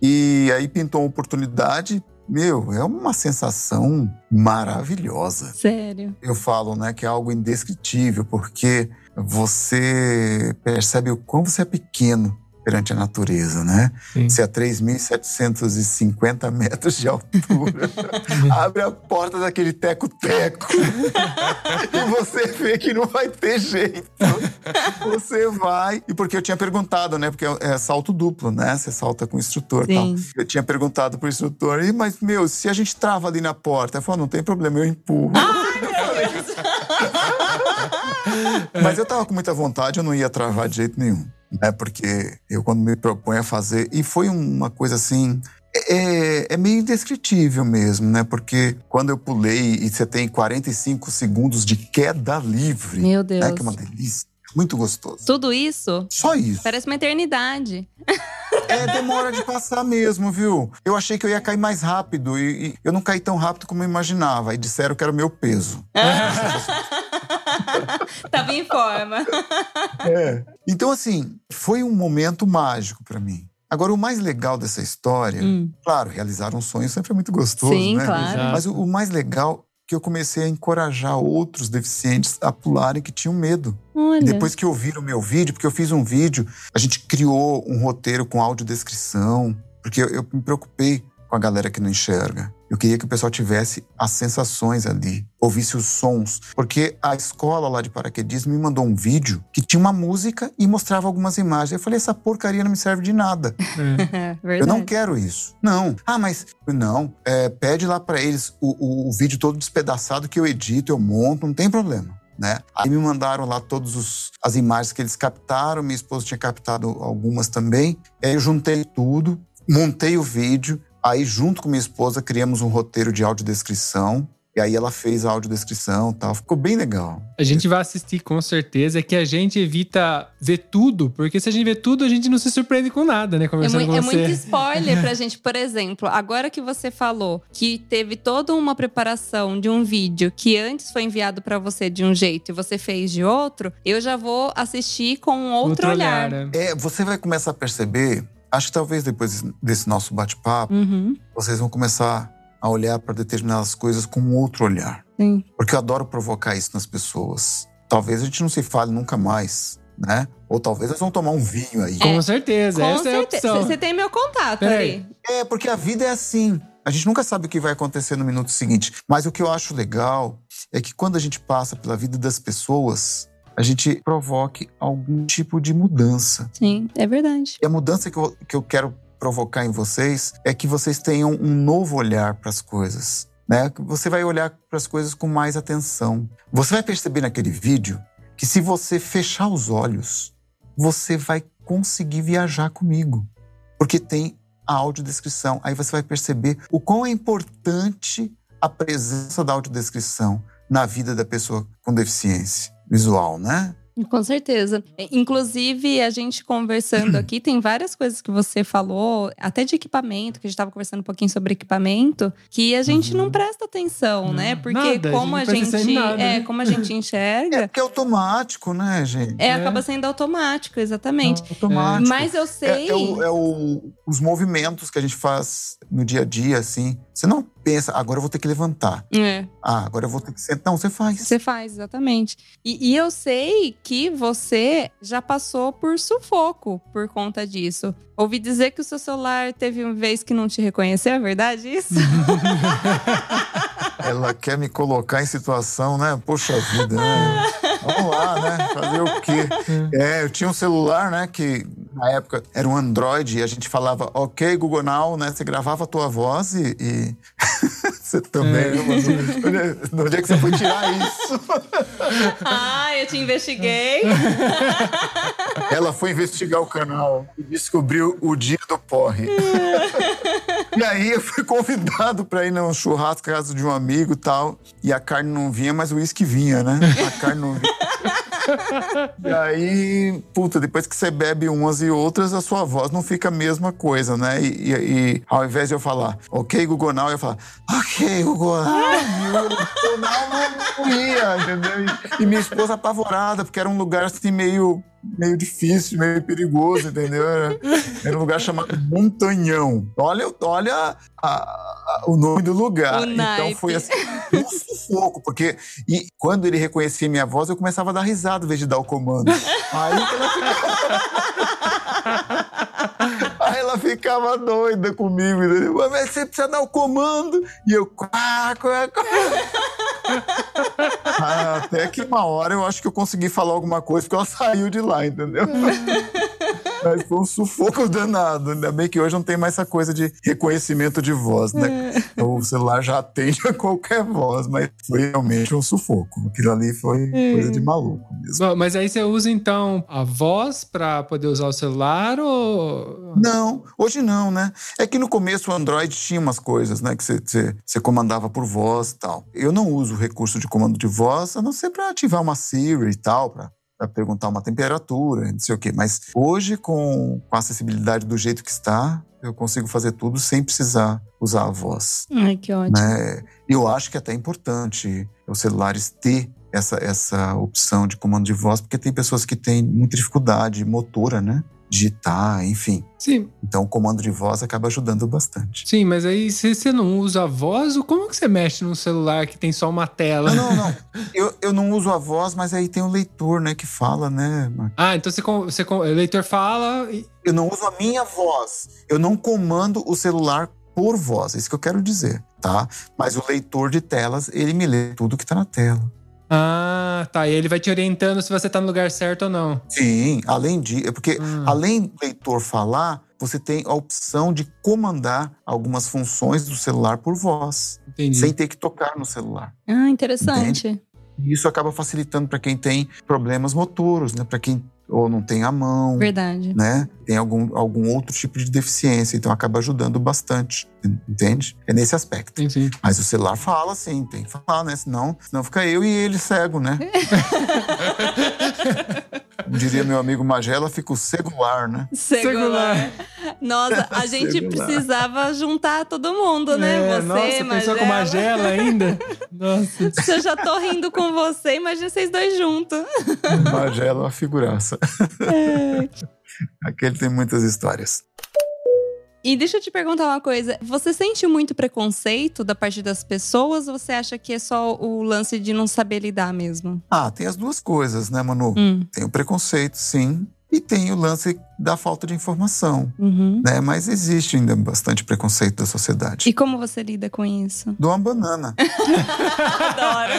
E aí pintou uma oportunidade. Meu, é uma sensação maravilhosa. Sério. Eu falo, né, que é algo indescritível, porque você percebe o quão você é pequeno perante a natureza, né? Sim. Você é a 3.750 metros de altura. Abre a porta daquele teco-teco. e você vê que não vai ter jeito. Você vai. E porque eu tinha perguntado, né? Porque é salto duplo, né? Você salta com o instrutor e tal. Eu tinha perguntado pro instrutor, "Ih, mas, meu, se a gente trava ali na porta, ele falou, não tem problema, eu empurro. Mas eu tava com muita vontade, eu não ia travar de jeito nenhum. Né? Porque eu, quando me proponho a fazer. E foi uma coisa assim. É, é meio indescritível mesmo, né? Porque quando eu pulei e você tem 45 segundos de queda livre, Meu Deus. né? Que é uma delícia. Muito gostoso. Tudo isso Só isso. parece uma eternidade. É, demora de passar mesmo, viu? Eu achei que eu ia cair mais rápido e, e eu não caí tão rápido como eu imaginava. E disseram que era o meu peso. Tava em forma. É. Então, assim, foi um momento mágico pra mim. Agora, o mais legal dessa história, Hum. claro, realizar um sonho sempre é muito gostoso, Sim, né? claro. Mas o, o mais legal é que eu comecei a encorajar outros deficientes a pularem que tinham medo. Olha. E depois que ouviram o meu vídeo, porque eu fiz um vídeo, a gente criou um roteiro com audiodescrição, porque eu, eu me preocupei com a galera que não enxerga. Eu queria que o pessoal tivesse as sensações ali, ouvisse os sons. Porque a escola lá de paraquedismo me mandou um vídeo que tinha uma música e mostrava algumas imagens. Eu falei, essa porcaria não me serve de nada. É. Eu não quero isso. Não. Ah, mas não. É, pede lá pra eles o, o- o vídeo todo despedaçado que eu edito, eu monto, não tem problema. Né? Aí me mandaram lá todas as imagens que eles captaram, minha esposa tinha captado algumas também. Aí eu juntei tudo, montei o vídeo, aí junto com minha esposa criamos um roteiro de audiodescrição. E aí ela fez a audiodescrição e tal. Ficou bem legal. A gente vai assistir com certeza, é que a gente evita ver tudo, porque se a gente vê tudo, a gente não se surpreende com nada, né? É, Conversando é com você. muito spoiler pra gente. Por exemplo, agora que você falou que teve toda uma preparação de um vídeo que antes foi enviado pra você de um jeito e você fez de outro, eu já vou assistir com um outro, olhar. né? É, você vai começar a perceber, acho que talvez depois desse nosso bate-papo, Uhum, vocês vão começar a olhar para determinadas coisas com um outro olhar. sim. Porque eu adoro provocar isso nas pessoas. Talvez a gente não se fale nunca mais, né? Ou talvez nós vamos tomar um vinho aí. Com certeza, Com essa é a certeza. opção. Você tem meu contato Peraí. ali. É, porque a vida é assim. A gente nunca sabe o que vai acontecer no minuto seguinte. Mas o que eu acho legal é que quando a gente passa pela vida das pessoas, a gente provoque algum tipo de mudança. Sim, é verdade. E a mudança que eu, que eu quero provocar em vocês é que vocês tenham um novo olhar para as coisas. Né? Você vai olhar para as coisas com mais atenção. Você vai perceber naquele vídeo que se você fechar os olhos, você vai conseguir viajar comigo. Porque tem a audiodescrição. Aí você vai perceber o quão é importante a presença da audiodescrição na vida da pessoa com deficiência visual, né? Com certeza. É, Inclusive, a gente conversando aqui, tem várias coisas que você falou, até de equipamento, que a gente estava conversando um pouquinho sobre equipamento, que a gente não presta atenção, Não, né? Porque nada, a como a gente presta gente, nada, é, né? como a gente É enxerga, porque é automático, né, gente? é, É. acaba sendo automático, exatamente. Automático. Mas eu É, sei. é o- é o- os movimentos que a gente faz no dia a dia, assim. Você não pensa, agora eu vou ter que levantar. É, Ah, agora eu vou ter que sentar. Não, você faz. você faz, exatamente. E, e eu sei que você já passou por sufoco por conta disso. Ouvi dizer que o seu celular teve uma vez que não te reconheceu, é verdade isso? Ela quer me colocar em situação, né? Poxa vida, né? Lá, né? Fazer o quê? É, eu tinha um celular, né? Que na época era um Android e a gente falava, ok, Google Now, né? Você gravava a tua voz e. e- você também, É. né? De onde é que você foi tirar isso? ah, eu te investiguei. Ela foi investigar o canal e descobriu o dia do porre. e aí eu fui convidado para ir num churrasco na casa de um amigo e tal. E a carne não vinha, mas o uísque vinha, né? A carne não vinha. E aí, puta, depois que você bebe umas e outras, a sua voz não fica a mesma coisa, né? E, e- e ao invés de eu falar, ok, Now, eu falar, ok, Now não, não ia, entendeu? E, e minha esposa apavorada, porque era um lugar assim meio, meio difícil, meio perigoso, entendeu? Era, um lugar chamado Montanhão. Olha, olha a- a- o nome do lugar. O então naipe. foi assim, um sufoco, porque e quando ele reconhecia minha voz, eu começava a dar risada em vez de dar o comando. Aí que ela ficava... Ficava doida comigo, entendeu? Mas você precisa dar o comando. E eu. Quá, quá, quá. Ah, Até que uma hora eu acho que eu consegui falar alguma coisa, porque ela saiu de lá, entendeu? Mas foi um sufoco danado. Ainda bem que hoje não tem mais essa coisa de reconhecimento de voz, né? O celular já atende a qualquer voz, mas foi realmente um sufoco. Aquilo ali foi coisa de maluco mesmo. Bom, Mas aí você usa então a voz pra poder usar o celular ou. Não, hoje não, né? É que no começo o Android tinha umas coisas, né? Que você comandava por voz e tal. Eu não uso o recurso de comando de voz, a não ser para ativar uma Siri e tal, para perguntar uma temperatura, não sei o quê. Mas hoje, com, com a acessibilidade do jeito que está, eu consigo fazer tudo sem precisar usar a voz. Ai, que ótimo. Né? Eu acho que é até importante os celulares ter essa, essa opção de comando de voz, porque tem pessoas que têm muita dificuldade motora, né? Digitar, enfim. Sim, Então o comando de voz acaba ajudando bastante. sim, mas aí se você não usa a voz, como que você mexe num celular que tem só uma tela? Não, não, não. Eu, eu não uso a voz, mas aí tem o leitor, né, que fala, né? Marcos? Ah, então você, você o leitor fala e. Eu não uso a minha voz. Eu não comando o celular por voz. É isso que eu quero dizer, tá? Mas o leitor de telas, ele me lê tudo que tá na tela. Ah, tá. E ele vai te orientando se você tá no lugar certo ou não. Sim, além de. É porque, Hum. além do leitor falar, você tem a opção de comandar algumas funções do celular por voz, Entendi. sem ter que tocar no celular. Ah, interessante. E isso acaba facilitando para quem tem problemas motoros, né? Para quem ou não tem a mão, Verdade. né? Tem algum, algum outro tipo de deficiência, então acaba ajudando bastante, entende? É nesse aspecto. Entendi. Mas o celular fala sim, tem que falar, né? Senão, senão fica eu e ele cego, né? Diria meu amigo Magela, fica o celular, né? Segular. Nossa, a gente Segular. precisava juntar todo mundo, né? É, você, nossa, pensou com Magela ainda? Nossa. Se eu já tô rindo com você, imagina vocês dois juntos. Magela é uma figuraça. Aquele tem muitas histórias. E deixa eu te perguntar uma coisa. Você sente muito preconceito da parte das pessoas ou você acha que é só o lance de não saber lidar mesmo? Ah, tem as duas coisas, né, Manu? Hum. Tem o preconceito, sim, e tem o lance da falta de informação, Uhum. né? Mas existe ainda bastante preconceito da sociedade. E como você lida com isso? Dou uma banana. Adoro.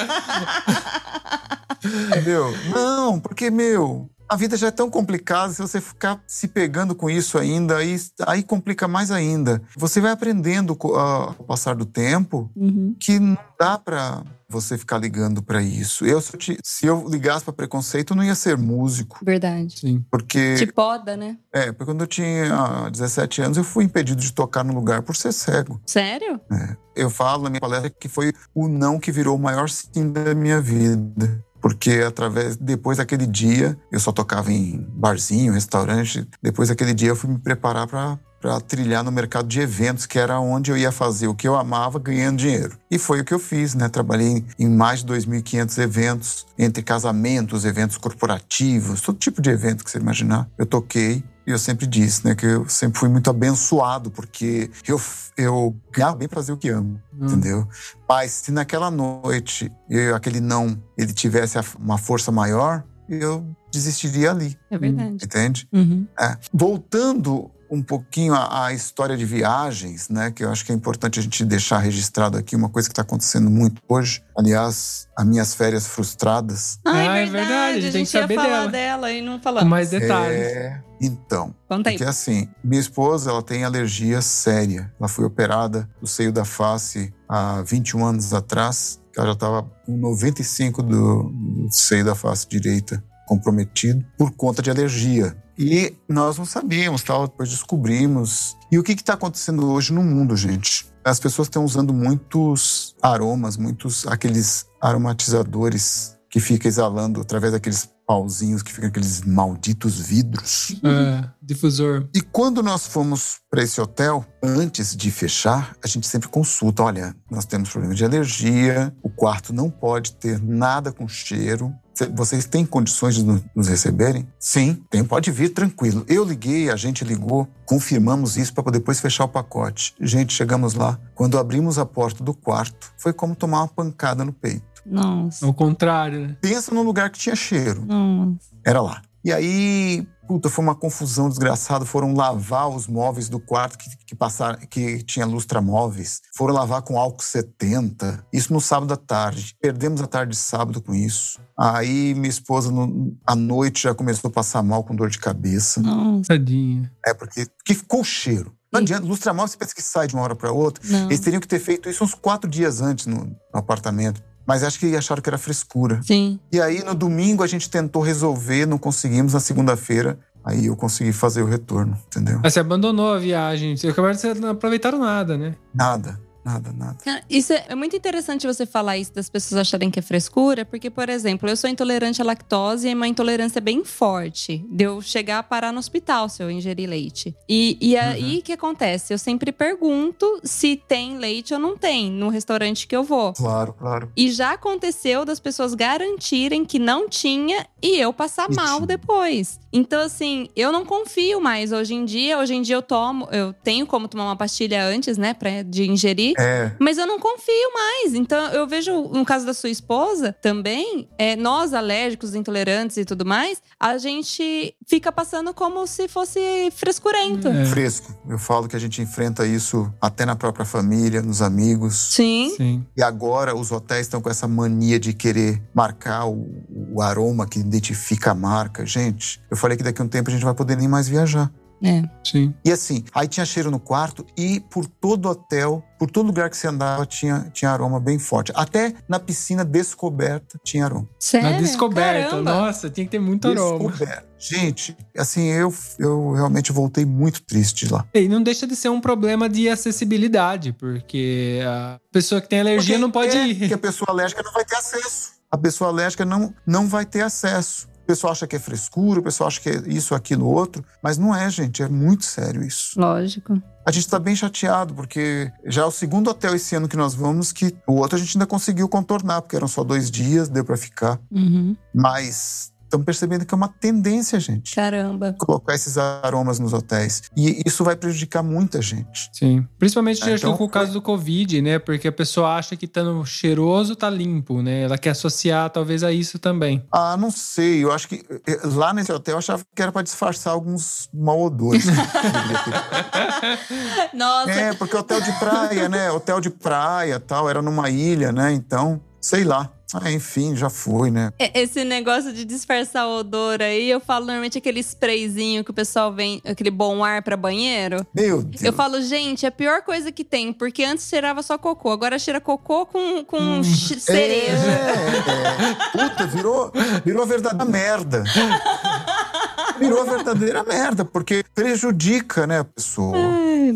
Entendeu? Não, porque, meu, a vida já é tão complicada, se você ficar se pegando com isso ainda, aí, aí complica mais ainda. Você vai aprendendo co- a- ao passar do tempo Uhum. que não dá pra você ficar ligando pra isso. Eu, se, eu te- se eu ligasse pra preconceito, eu não ia ser músico. Verdade. Sim. Porque, Te poda, né? é, porque quando eu tinha ah, 17 anos, eu fui impedido de tocar no lugar por ser cego. Sério? Eu falo na minha palestra que foi o não que virou o maior sim da minha vida. Porque através, depois daquele dia, eu só tocava em barzinho, restaurante. Depois daquele dia, eu fui me preparar para para trilhar no mercado de eventos, que era onde eu ia fazer o que eu amava ganhando dinheiro. E foi o que eu fiz, né? Trabalhei em mais de 2.500 eventos, entre casamentos, eventos corporativos, todo tipo de evento que você imaginar. Eu toquei e eu sempre disse, né, que eu sempre fui muito abençoado, porque eu, eu ganhava bem fazer o que amo, Hum. entendeu? Mas se naquela noite eu, aquele não, ele tivesse uma força maior, eu desistiria ali, É verdade. entende? Uhum. É. Voltando um pouquinho à, à história de viagens, né? Que eu acho que é importante a gente deixar registrado aqui uma coisa que está acontecendo muito hoje. Aliás, as minhas férias frustradas. Ah, é Ah, é verdade. verdade, A tem gente que ia saber falar dela. dela e não Com falamos. mais detalhes. É, então, Conta aí. porque assim, minha esposa ela tem alergia séria. Ela foi operada do seio da face há 21 anos atrás. Ela já estava com 95 do, do seio da face direita comprometido por conta de alergia. E nós não sabíamos, tal, depois descobrimos. E o que está acontecendo hoje no mundo, gente? As pessoas estão usando muitos aromas, muitos aqueles aromatizadores que fica exalando através daqueles pauzinhos que ficam aqueles malditos vidros. É, difusor. E quando nós fomos para esse hotel, antes de fechar, a gente sempre consulta: olha, nós temos problema de alergia, o quarto não pode ter nada com cheiro. Cê- Vocês têm condições de no- nos receberem? Sim, tem, pode vir tranquilo. Eu liguei, a gente ligou, confirmamos isso para depois fechar o pacote. Gente, chegamos lá. Quando abrimos a porta do quarto, foi como tomar uma pancada no peito. Nossa. Ao contrário, né? Pensa num lugar que tinha cheiro. Nossa. Era lá. E aí Puta, foi uma confusão desgraçada. Foram lavar os móveis do quarto que, que passaram, que tinha lustramóveis. Foram lavar com álcool 70. Isso no sábado à tarde. Perdemos a tarde de sábado com isso. Aí minha esposa, no, à noite, já começou a passar mal com dor de cabeça. Nossa, Tadinha. É, porque, porque ficou o cheiro. Não adianta, lustramóvel você pensa que sai de uma hora para outra. não. Eles teriam que ter feito isso uns quatro dias antes no, no apartamento. Mas acho que acharam que era frescura. Sim. E aí, no domingo, a gente tentou resolver, não conseguimos. Na segunda-feira, aí eu consegui fazer o retorno, entendeu? Aí você abandonou a viagem. Você acabaram de não aproveitaram nada, né? Nada, nada, nada. Isso é é muito interessante você falar isso das pessoas acharem que é frescura, porque, por exemplo, eu sou intolerante à lactose e uma intolerância bem forte. De eu chegar a parar no hospital se eu ingerir leite. E, e aí, o que acontece? Eu sempre pergunto se tem leite ou não tem no restaurante que eu vou. Claro, claro. E já aconteceu das pessoas garantirem que não tinha e eu passar E mal tinha. depois. Então, assim, eu não confio mais hoje em dia. Hoje em dia eu tomo, eu tenho como tomar uma pastilha antes, né, pra, de ingerir. É, Mas eu não confio mais. Então, eu vejo, no caso da sua esposa, também, é, nós alérgicos, intolerantes e tudo mais, a gente fica passando como se fosse frescurento. É. fresco. Eu falo que a gente enfrenta isso até na própria família, nos amigos. Sim. Sim. E agora os hotéis estão com essa mania de querer marcar o, o aroma que identifica a marca. Gente, eu falei que daqui a um tempo a gente vai poder nem mais viajar. É. Sim. E assim, aí tinha cheiro no quarto e por todo hotel, por todo lugar que você andava, tinha, tinha aroma bem forte. Até na piscina descoberta tinha aroma. Sério? Na descoberta. Caramba. Nossa, tinha que ter muito aroma. Descoberta. Gente, assim, eu, eu realmente voltei muito triste lá. E não deixa de ser um problema de acessibilidade, porque a pessoa que tem alergia Porque não pode é, ir. Porque a pessoa alérgica não vai ter acesso. A pessoa alérgica não, não vai ter acesso. O pessoal acha que é frescura, o pessoal acha que é isso, aquilo, outro. Mas não é, gente. É muito sério isso. Lógico. A gente tá bem chateado, porque já é o segundo hotel esse ano que nós vamos, que o outro a gente ainda conseguiu contornar, porque eram só dois dias, deu pra ficar. Uhum. Mas estamos percebendo que é uma tendência, gente. Caramba. Colocar esses aromas nos hotéis. E isso vai prejudicar muita gente. Sim. Principalmente É, acho que então com o caso do Covid, né? Porque a pessoa acha que estando cheiroso tá limpo, né? Ela quer associar talvez a isso também. Ah, não sei. Eu acho que eh, lá nesse hotel eu achava que era para disfarçar alguns mau odores. Nossa. é, porque hotel de praia, né? Hotel de praia tal, era numa ilha, né? Então, sei lá. Ah, enfim, já foi, né? É, Esse negócio de disfarçar o odor aí, eu falo normalmente aquele sprayzinho que o pessoal vem, aquele bom ar pra banheiro. Meu Deus. Eu falo, gente, é a pior coisa que tem, porque antes cheirava só cocô, agora cheira cocô com, com Hum. É, cereja. é. Puta, virou, virou a verdadeira merda. Virou a verdadeira merda, porque prejudica, né, a pessoa.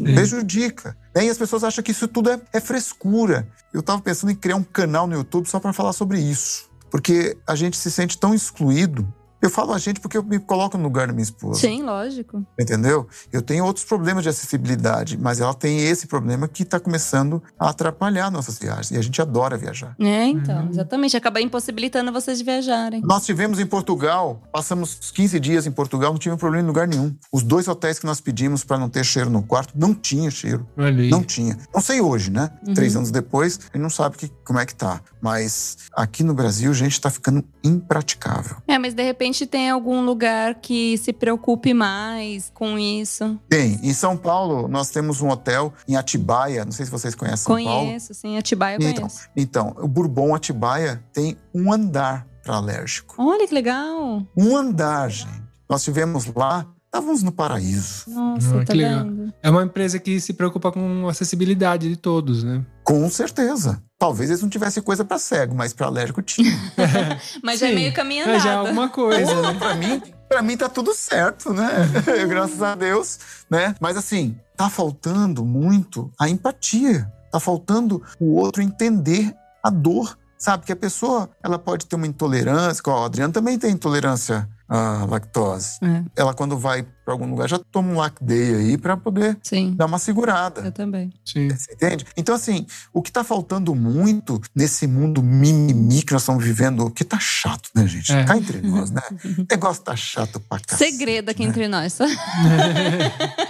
Prejudica. E as pessoas acham que isso tudo é, é frescura. Eu tava pensando em criar um canal no YouTube só para falar sobre isso. Porque a gente se sente tão excluído. Eu falo a gente porque eu me coloco no lugar da minha esposa. Sim, lógico. Entendeu? Eu tenho outros problemas de acessibilidade, mas ela tem esse problema que está começando a atrapalhar nossas viagens. E a gente adora viajar. É, então, Uhum. exatamente. Acaba impossibilitando vocês de viajarem. Nós tivemos em Portugal, passamos 15 dias em Portugal, não tivemos problema em lugar nenhum. Os dois hotéis que nós pedimos para não ter cheiro no quarto, não tinha cheiro. Aí. Não tinha. Não sei hoje, né? Uhum. Três anos depois, a gente não sabe que, como é que tá. Mas aqui no Brasil, gente, tá ficando impraticável. É, mas de repente tem algum lugar que se preocupe mais com isso. Tem. Em São Paulo, nós temos um hotel em Atibaia. Não sei se vocês conhecem São Paulo. conheço, sim. Atibaia Então, conheço. então, o Bourbon Atibaia tem um andar para alérgico. Olha que legal. Um andar, gente. Nós tivemos lá, estávamos no paraíso. Nossa, Ah, tá que legal. vendo? É uma empresa que se preocupa com a acessibilidade de todos, né? Com certeza. Talvez eles não tivessem coisa para cego, mas para alérgico tinha. Mas já é Sim. meio caminho É já é alguma coisa, né? para mim, para mim tá tudo certo, né? Graças a Deus, né? Mas assim, tá faltando muito a empatia. Tá faltando o outro entender a dor, sabe? Que a pessoa, ela pode ter uma intolerância, igual a Adriana também tem intolerância à lactose. É, Ela quando vai para algum lugar já toma um lactei aí para poder sim, dar uma segurada. eu também. Sim. Você entende? Então, assim, o que tá faltando muito nesse mundo mimimi que nós estamos vivendo, que tá chato, né, gente? É. Cá entre nós, né? O negócio tá chato pra cacete. Segredo aqui né? entre nós.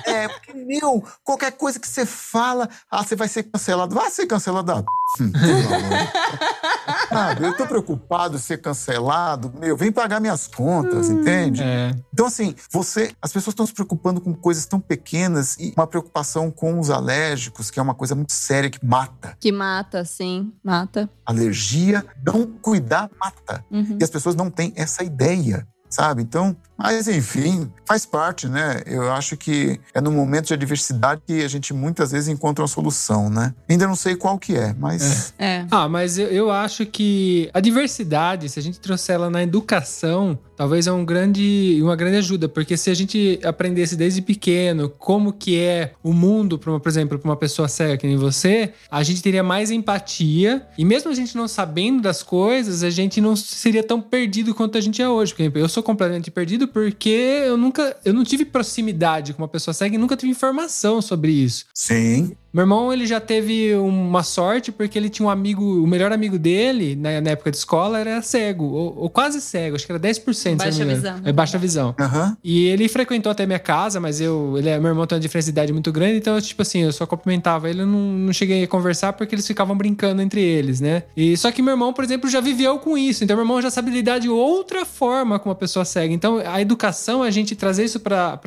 É, porque meu, qualquer coisa que você fala, ah, você vai ser cancelado. Vai ser cancelado. Ah, hum. Sabe, eu tô preocupado em ser cancelado. Meu, vem pagar minhas contas, entende? É. Então, assim, você. As pessoas estão se preocupando com coisas tão pequenas e uma preocupação com os alérgicos, que é uma coisa muito séria que mata. Que mata, sim, mata. Alergia, não cuidar, mata. Uhum. E as pessoas não têm essa ideia. Sabe? Então, mas enfim, faz parte, né? Eu acho que é no momento de adversidade que a gente muitas vezes encontra uma solução, né? Ainda não sei qual que é, mas É. Ah, mas eu, eu acho que a diversidade, se a gente trouxer ela na educação, talvez é um grande, uma grande ajuda, porque se a gente aprendesse desde pequeno como que é o mundo, pra uma, por exemplo, para uma pessoa cega que nem você, a gente teria mais empatia e mesmo a gente não sabendo das coisas, a gente não seria tão perdido quanto a gente é hoje. Por exemplo, eu sou completamente perdido porque eu nunca, eu não tive proximidade com uma pessoa cega e nunca tive informação sobre isso. sim, Meu irmão, ele já teve uma sorte porque ele tinha um amigo, o melhor amigo dele, na, na época de escola, era cego, ou, ou quase cego, acho que era 10%. se eu não Baixa visão. É baixa visão. aham, E ele frequentou até minha casa, mas eu, ele é, meu irmão tem uma diferença de idade muito grande, então, tipo assim, eu só cumprimentava ele, eu não, não cheguei a conversar porque eles ficavam brincando entre eles, né? E só que meu irmão, por exemplo, já viveu com isso, então meu irmão já sabe lidar de outra forma com uma pessoa cega. Então, a educação, a gente trazer isso pra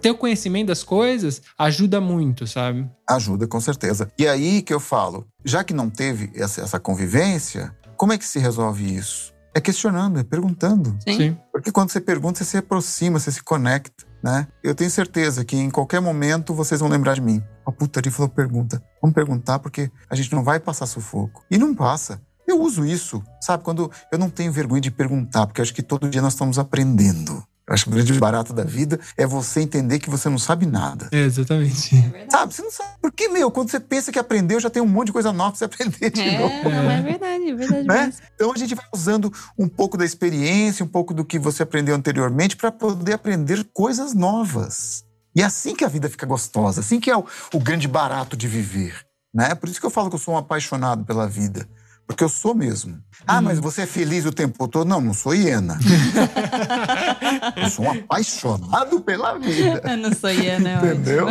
ter o conhecimento das coisas, ajuda muito, sabe? ajuda com certeza. E aí que eu falo, já que não teve essa, essa convivência, como é que se resolve isso? É questionando, é perguntando. Sim. Porque quando você pergunta, você se aproxima, você se conecta, né? Eu tenho certeza que em qualquer momento vocês vão lembrar de mim. A putaria falou pergunta. Vamos perguntar porque a gente não vai passar sufoco. E não passa. Eu uso isso, sabe? Quando eu não tenho vergonha de perguntar, porque acho que todo dia nós estamos aprendendo. Eu acho que o grande barato da vida é você entender que você não sabe nada. É, exatamente. Sabe? Você não sabe. Porque, meu, quando você pensa que aprendeu, já tem um monte de coisa nova pra você aprender de novo. É, não, é verdade, é verdade Né? mesmo. Então a gente vai usando um pouco da experiência, um pouco do que você aprendeu anteriormente para poder aprender coisas novas. E é assim que a vida fica gostosa, assim que é o, o grande barato de viver. Né? Por isso que eu falo que eu sou um apaixonado pela vida. Porque eu sou mesmo. Ah, mas você é feliz o tempo todo? Não, não sou hiena. eu sou um apaixonado pela vida. Eu não sou Iana, é. Entendeu?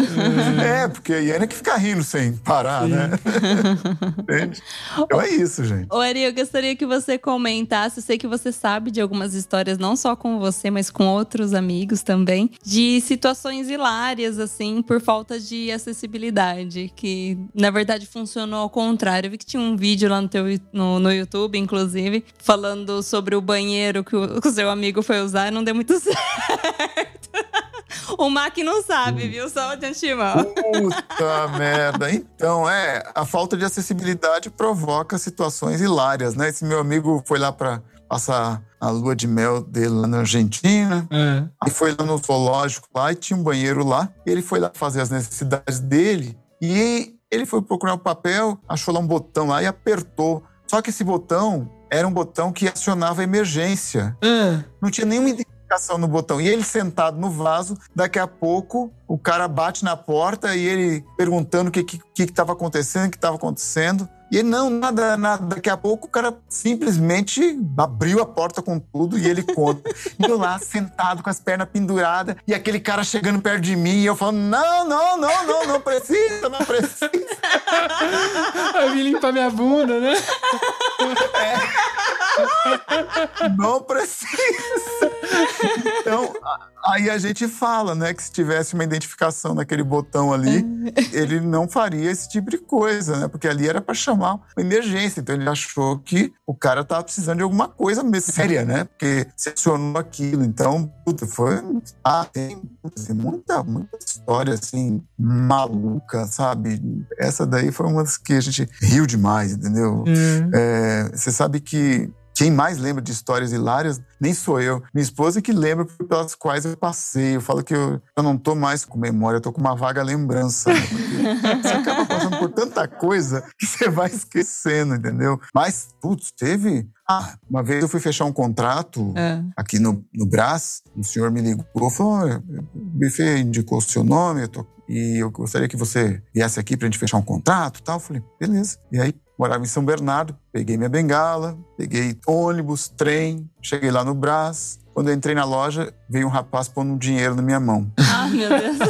É, porque a hiena é que fica rindo sem parar, né? Entende? Então é isso, gente. Ô, Ari, eu gostaria que você comentasse. Eu sei que você sabe de algumas histórias, não só com você, mas com outros amigos também, de situações hilárias, assim, por falta de acessibilidade. Que, na verdade, funcionou ao contrário. Eu vi que tinha um vídeo lá no, teu, no, no YouTube, inclusive, falando sobre o banheiro que o, que o seu amigo foi usar e não deu muito certo. O Mac não sabe, viu? Só de antemão. Puta merda. Então, é, a falta de acessibilidade provoca situações hilárias, né? Esse meu amigo foi lá pra passar a lua de mel dele lá na Argentina. É. Aí foi lá no zoológico lá e tinha um banheiro lá. E ele foi lá fazer as necessidades dele. E ele foi procurar o papel, achou lá um botão lá e apertou. Só que esse botão era um botão que acionava emergência. Ah, Não tinha nenhuma identificação no botão. E ele sentado no vaso, daqui a pouco o cara bate na porta e ele perguntando o que que que estava acontecendo, o que estava acontecendo. E não, nada, nada. Daqui a pouco o cara simplesmente abriu a porta com tudo e ele conta. e eu lá sentado com as pernas penduradas e aquele cara chegando perto de mim e eu falando: não, não, não, não, não precisa, não precisa. eu vim limpar minha bunda, né? Não precisa. Então, aí a gente fala, né, que se tivesse uma identificação naquele botão ali, ele não faria esse tipo de coisa, né? Porque ali era para chamar uma emergência. Então ele achou que o cara tava precisando de alguma coisa mesmo séria, né? Porque se acionou aquilo. Então, puta, foi. Ah, tem, tem muita, muita história assim, maluca, sabe? Essa daí foi uma das que a gente riu demais, entendeu? É, você sabe que quem mais lembra de histórias hilárias nem sou eu. Minha esposa que lembra pelas quais eu passei. Eu falo que eu, eu não tô mais com memória, eu tô com uma vaga lembrança. né? Você acaba passando por tanta coisa que você vai esquecendo, entendeu? Mas, putz, teve. Ah, uma vez eu fui fechar um contrato É. aqui no, no Brás, um senhor me ligou e falou: "Olha, o buffet indicou o seu nome, eu tô- e eu gostaria que você viesse aqui pra gente fechar um contrato e tal. Eu falei, beleza. E aí, morava em São Bernardo, peguei minha bengala, peguei ônibus, trem, cheguei lá no Brás. Quando eu entrei na loja, veio um rapaz pondo um dinheiro na minha mão. Ah, meu Deus.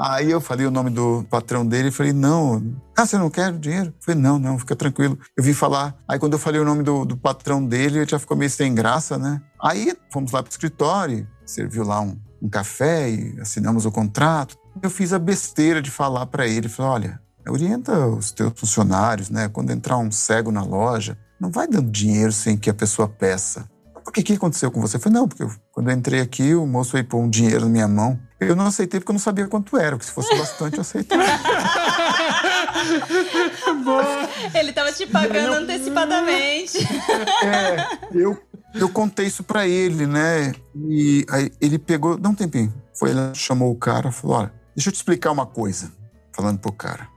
Aí eu falei o nome do patrão dele e falei, não, ah, você não quer o dinheiro? Eu falei, não, não, fica tranquilo. Eu vim falar. Aí quando eu falei o nome do, do patrão dele, ele já ficou meio sem graça, né? Aí fomos lá pro escritório, serviu lá um, um café e assinamos o contrato. Eu fiz a besteira de falar para ele, falei, olha, orienta os teus funcionários, né? Quando entrar um cego na loja, não vai dando dinheiro sem que a pessoa peça. Por que que aconteceu com você? Eu falei, não, porque eu- quando eu entrei aqui, o moço veio pôr um dinheiro na minha mão. Eu não aceitei porque eu não sabia quanto era, porque se fosse bastante, eu aceitava. Ele tava te pagando antecipadamente. É, eu, eu contei isso pra ele, né? E aí ele pegou, dá um tempinho. Foi lá, chamou o cara, falou: olha, deixa eu te explicar uma coisa. Falando pro cara.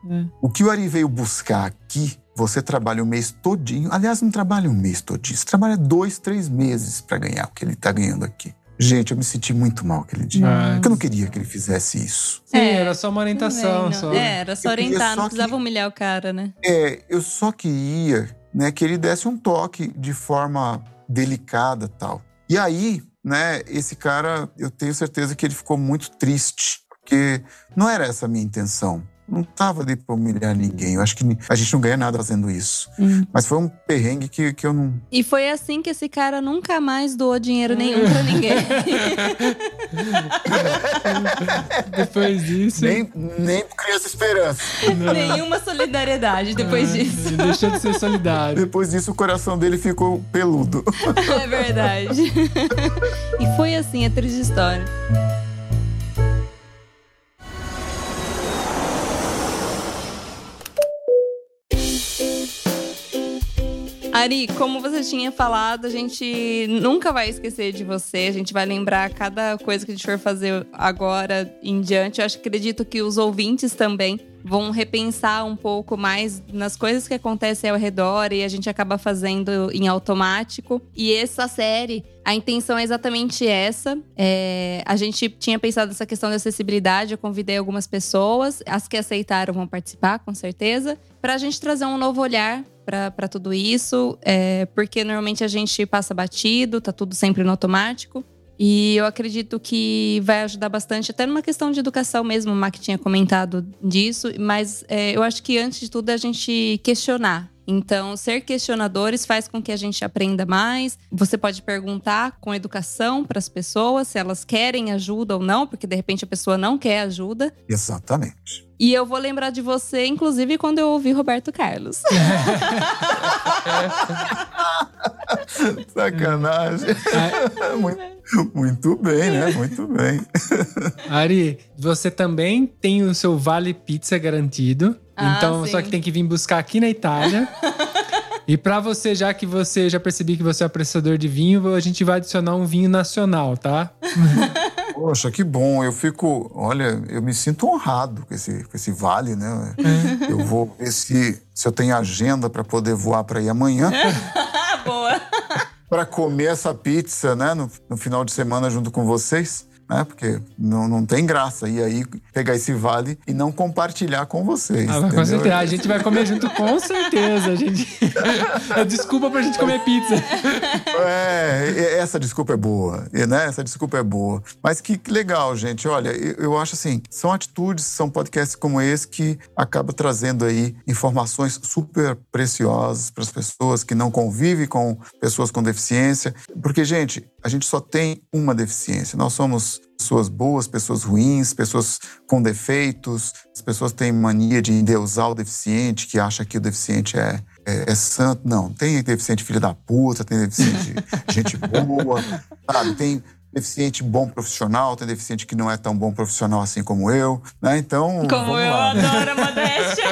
O que o Ari veio buscar aqui, você trabalha o mês todinho. Aliás, não trabalha um mês todinho. Você trabalha dois, três meses pra ganhar o que ele tá ganhando aqui. Gente, eu me senti muito mal aquele dia. Ah, Porque eu não queria que ele fizesse isso. Sim, É, era só uma orientação. Também, Só... É, era só orientar, só não que- precisava humilhar o cara, né? É, eu só queria né, que ele desse um toque de forma delicada tal. E aí, né, esse cara, eu tenho certeza que ele ficou muito triste, porque não era essa a minha intenção. Não estava ali para humilhar ninguém. Eu acho que a gente não ganha nada fazendo isso. Hum. Mas foi um perrengue que, que eu não. E foi assim que esse cara nunca mais doou dinheiro nenhum pra ninguém. Depois disso. Nem, nem Criança Esperança. Nenhuma solidariedade depois disso. Ele deixou de ser solidário. Depois disso, o coração dele ficou peludo. É verdade. e foi assim a triste história. Ari, como você tinha falado, a gente nunca vai esquecer de você. A gente vai lembrar cada coisa que a gente for fazer agora em diante. Eu acho, acredito que os ouvintes também vão repensar um pouco mais nas coisas que acontecem ao redor e a gente acaba fazendo em automático. E essa série, a intenção é exatamente essa. É, a gente tinha pensado nessa questão da acessibilidade, eu convidei algumas pessoas, as que aceitaram vão participar, com certeza, para a gente trazer um novo olhar para tudo isso, é, porque normalmente a gente passa batido, tá tudo sempre no automático. E eu acredito que vai ajudar bastante, até numa questão de educação mesmo, o Mac tinha comentado disso, mas é, eu acho que antes de tudo é a gente questionar. Então, ser questionadores faz com que a gente aprenda mais. Você pode perguntar com educação para as pessoas se elas querem ajuda ou não, porque de repente a pessoa não quer ajuda. Exatamente. E eu vou lembrar de você, inclusive, quando eu ouvi Roberto Carlos. Sacanagem. muito, muito bem, né? Muito bem. Ari, você também tem o seu Vale Pizza garantido. Ah, então, sim. só que tem que vir buscar aqui na Itália. e pra você, já que você já percebi que você é apreciador de vinho, a gente vai adicionar um vinho nacional, tá? Poxa, que bom. Eu fico. Olha, eu me sinto honrado com esse, com esse vale, né? Eu vou ver se, se eu tenho agenda para poder voar para ir amanhã. Boa! para comer essa pizza, né? No, no final de semana junto com vocês. Né? Porque não, não tem graça ir aí pegar esse vale e não compartilhar com vocês. Ah, com certeza. A gente vai comer junto, com certeza. A gente... É desculpa pra gente comer pizza. É, e- essa desculpa é boa, e, né? Essa desculpa é boa. Mas que, legal, gente. Olha, eu, eu acho assim, são atitudes, são podcasts como esse que acabam trazendo aí informações super preciosas para as pessoas que não convivem com pessoas com deficiência. Porque, gente, a gente só tem uma deficiência. Nós somos pessoas boas, pessoas ruins, pessoas com defeitos. As pessoas têm mania de endeusar o deficiente, que acha que o deficiente é, é, é santo. Não, tem deficiente filho da puta, tem deficiente gente boa, sabe? Tem deficiente bom profissional, tem deficiente que não é tão bom profissional assim como eu, né? Então, Como eu lá. adoro a modéstia!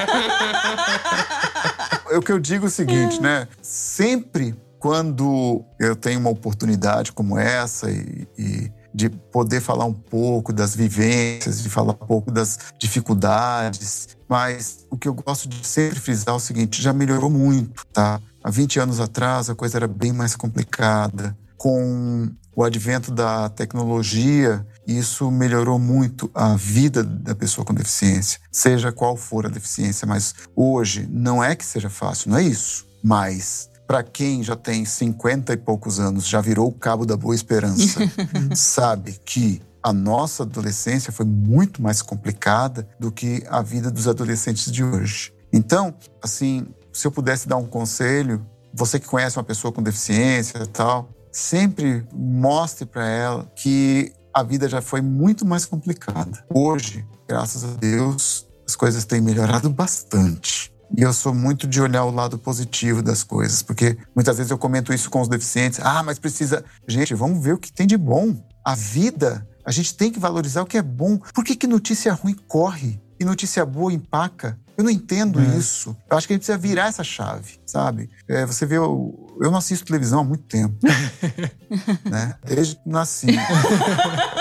O que eu digo é o seguinte, né? Sempre quando eu tenho uma oportunidade como essa e, e de poder falar um pouco das vivências, de falar um pouco das dificuldades, mas o que eu gosto de sempre frisar é o seguinte, já melhorou muito, tá? Há 20 anos atrás a coisa era bem mais complicada. Com o advento da tecnologia, isso melhorou muito a vida da pessoa com deficiência, seja qual for a deficiência. Mas hoje não é que seja fácil, não é isso. Mas para quem já tem 50 e poucos anos, já virou o cabo da boa esperança, sabe que a nossa adolescência foi muito mais complicada do que a vida dos adolescentes de hoje. Então, assim, se eu pudesse dar um conselho, você que conhece uma pessoa com deficiência e tal, sempre mostre para ela que a vida já foi muito mais complicada. Hoje, graças a Deus, as coisas têm melhorado bastante. E eu sou muito de olhar o lado positivo das coisas, porque muitas vezes eu comento isso com os deficientes. Ah, mas precisa. Gente, vamos ver o que tem de bom. A vida, a gente tem que valorizar o que é bom. Por que, que notícia ruim corre e notícia boa empaca? Eu não entendo É. isso. Eu acho que a gente precisa virar essa chave, sabe? É, você vê, eu, eu não assisto televisão há muito tempo. né? Desde que nasci.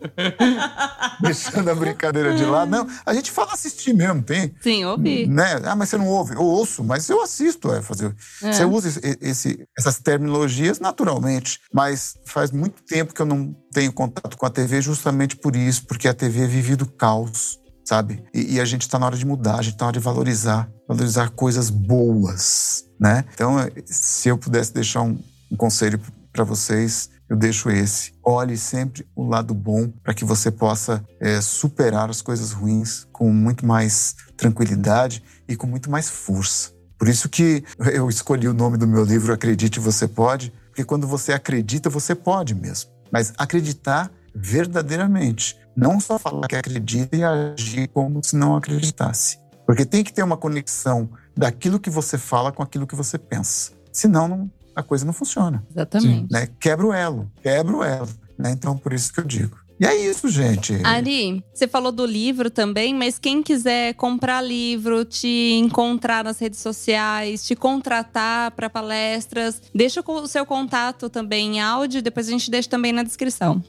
Deixando a brincadeira de lado. Não, a gente fala assistir mesmo, tem. Sim, ouvi. Né? Ah, mas você não ouve? Eu ouço, mas eu assisto. É, fazer. É. Você usa esse- esse- essas terminologias naturalmente, mas faz muito tempo que eu não tenho contato com a TV justamente por isso, porque a TV vive do caos, sabe? E, e a gente está na hora de mudar, a gente está na hora de valorizar, valorizar coisas boas, né? Então, se eu pudesse deixar um, um conselho para vocês, eu deixo esse. Olhe sempre o lado bom para que você possa eh, superar as coisas ruins com muito mais tranquilidade e com muito mais força. Por isso que eu escolhi o nome do meu livro Acredite Você Pode, porque quando você acredita, você pode mesmo. Mas acreditar verdadeiramente. Não só falar que acredita e agir como se não acreditasse. Porque tem que ter uma conexão daquilo que você fala com aquilo que você pensa. Senão, não- a coisa não funciona. Exatamente. Né? Quebra o elo, quebra o elo. Né? Então, por isso que eu digo. E é isso, gente. Ari, você falou do livro também, mas quem quiser comprar livro, te encontrar nas redes sociais, te contratar para palestras, deixa o seu contato também em áudio, depois a gente deixa também na descrição.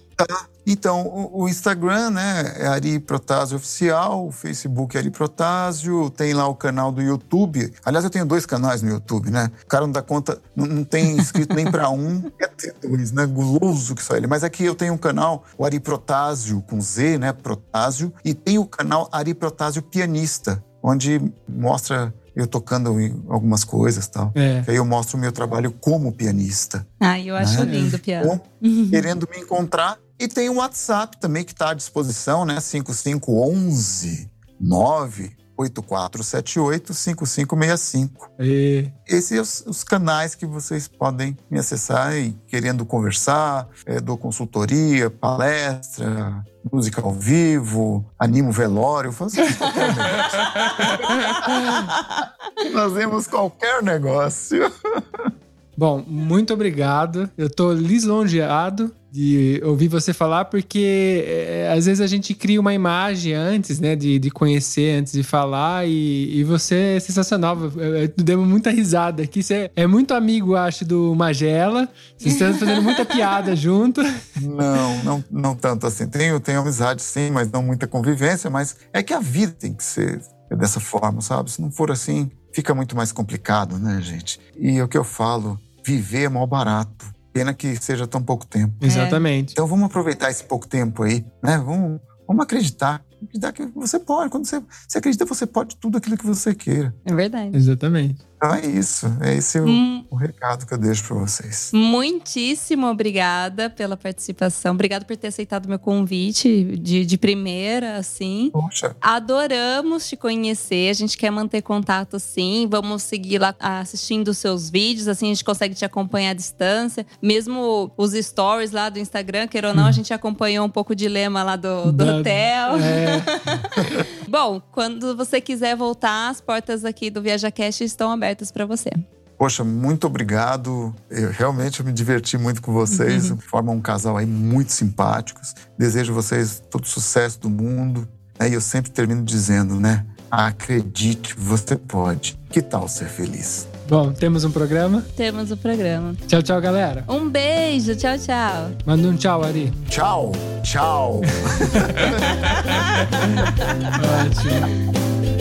Então, o, o Instagram, né, é Ari Protásio Oficial, o Facebook é Ari Protásio, tem lá o canal do YouTube. Aliás, eu tenho dois canais no YouTube, né? O cara não dá conta, não, não tem inscrito nem para um, quer ter dois, né? Guloso que só ele. Mas aqui eu tenho um canal, o Ari Protásio, com Z, né? Protásio, e tem o canal Ari Protásio Pianista, onde mostra eu tocando algumas coisas e tal. É. Aí eu mostro o meu trabalho como pianista. Ai, eu acho Né? lindo o piano. Bom, querendo me encontrar. E tem o WhatsApp também que está à disposição, né? 5511 98478 5565. E- Esses são os, os canais que vocês podem me acessar e querendo conversar, é, dou consultoria, palestra, música ao vivo, animo velório, fazemos qualquer negócio. fazemos qualquer negócio. Bom, muito obrigado. Eu tô lisonjeado de ouvir você falar, porque é, às vezes a gente cria uma imagem antes, né, de, de conhecer, antes de falar, e, e você é sensacional. Demos muita risada aqui. Você é muito amigo, acho, do Magela. Vocês estão fazendo muita piada junto. Não, não, não tanto assim. Tenho, tenho amizade sim, mas não muita convivência. Mas é que a vida tem que ser dessa forma, sabe? Se não for assim, fica muito mais complicado, né, gente? E é o que eu falo, viver é mal barato. Pena que seja tão pouco tempo. Exatamente. Então vamos aproveitar esse pouco tempo aí, né? Vamos, vamos acreditar. Acreditar que você pode. Quando você, você acredita, você pode tudo aquilo que você queira. É verdade. Exatamente. Então é isso. É esse o, Hum, o recado que eu deixo para vocês. Muitíssimo obrigada pela participação. Obrigada por ter aceitado meu convite de, de primeira, assim. Poxa, Adoramos te conhecer. A gente quer manter contato sim. Vamos seguir lá assistindo os seus vídeos, assim a gente consegue te acompanhar à distância. Mesmo os stories lá do Instagram, queira ou não, a gente acompanhou um pouco o dilema lá do, do Da- hotel. É, Bom, quando você quiser voltar, as portas aqui do ViajaCast estão abertas para você. Poxa, muito obrigado. Eu realmente me diverti muito com vocês. Formam um casal aí muito simpáticos. Desejo vocês todo o sucesso do mundo. né? E eu sempre termino dizendo, né? Acredite, você pode. Que tal ser feliz? bom, temos um programa. Temos o programa. Tchau, tchau, galera. Um beijo, tchau, tchau. Manda um tchau, Ari. Tchau, tchau. Ótimo.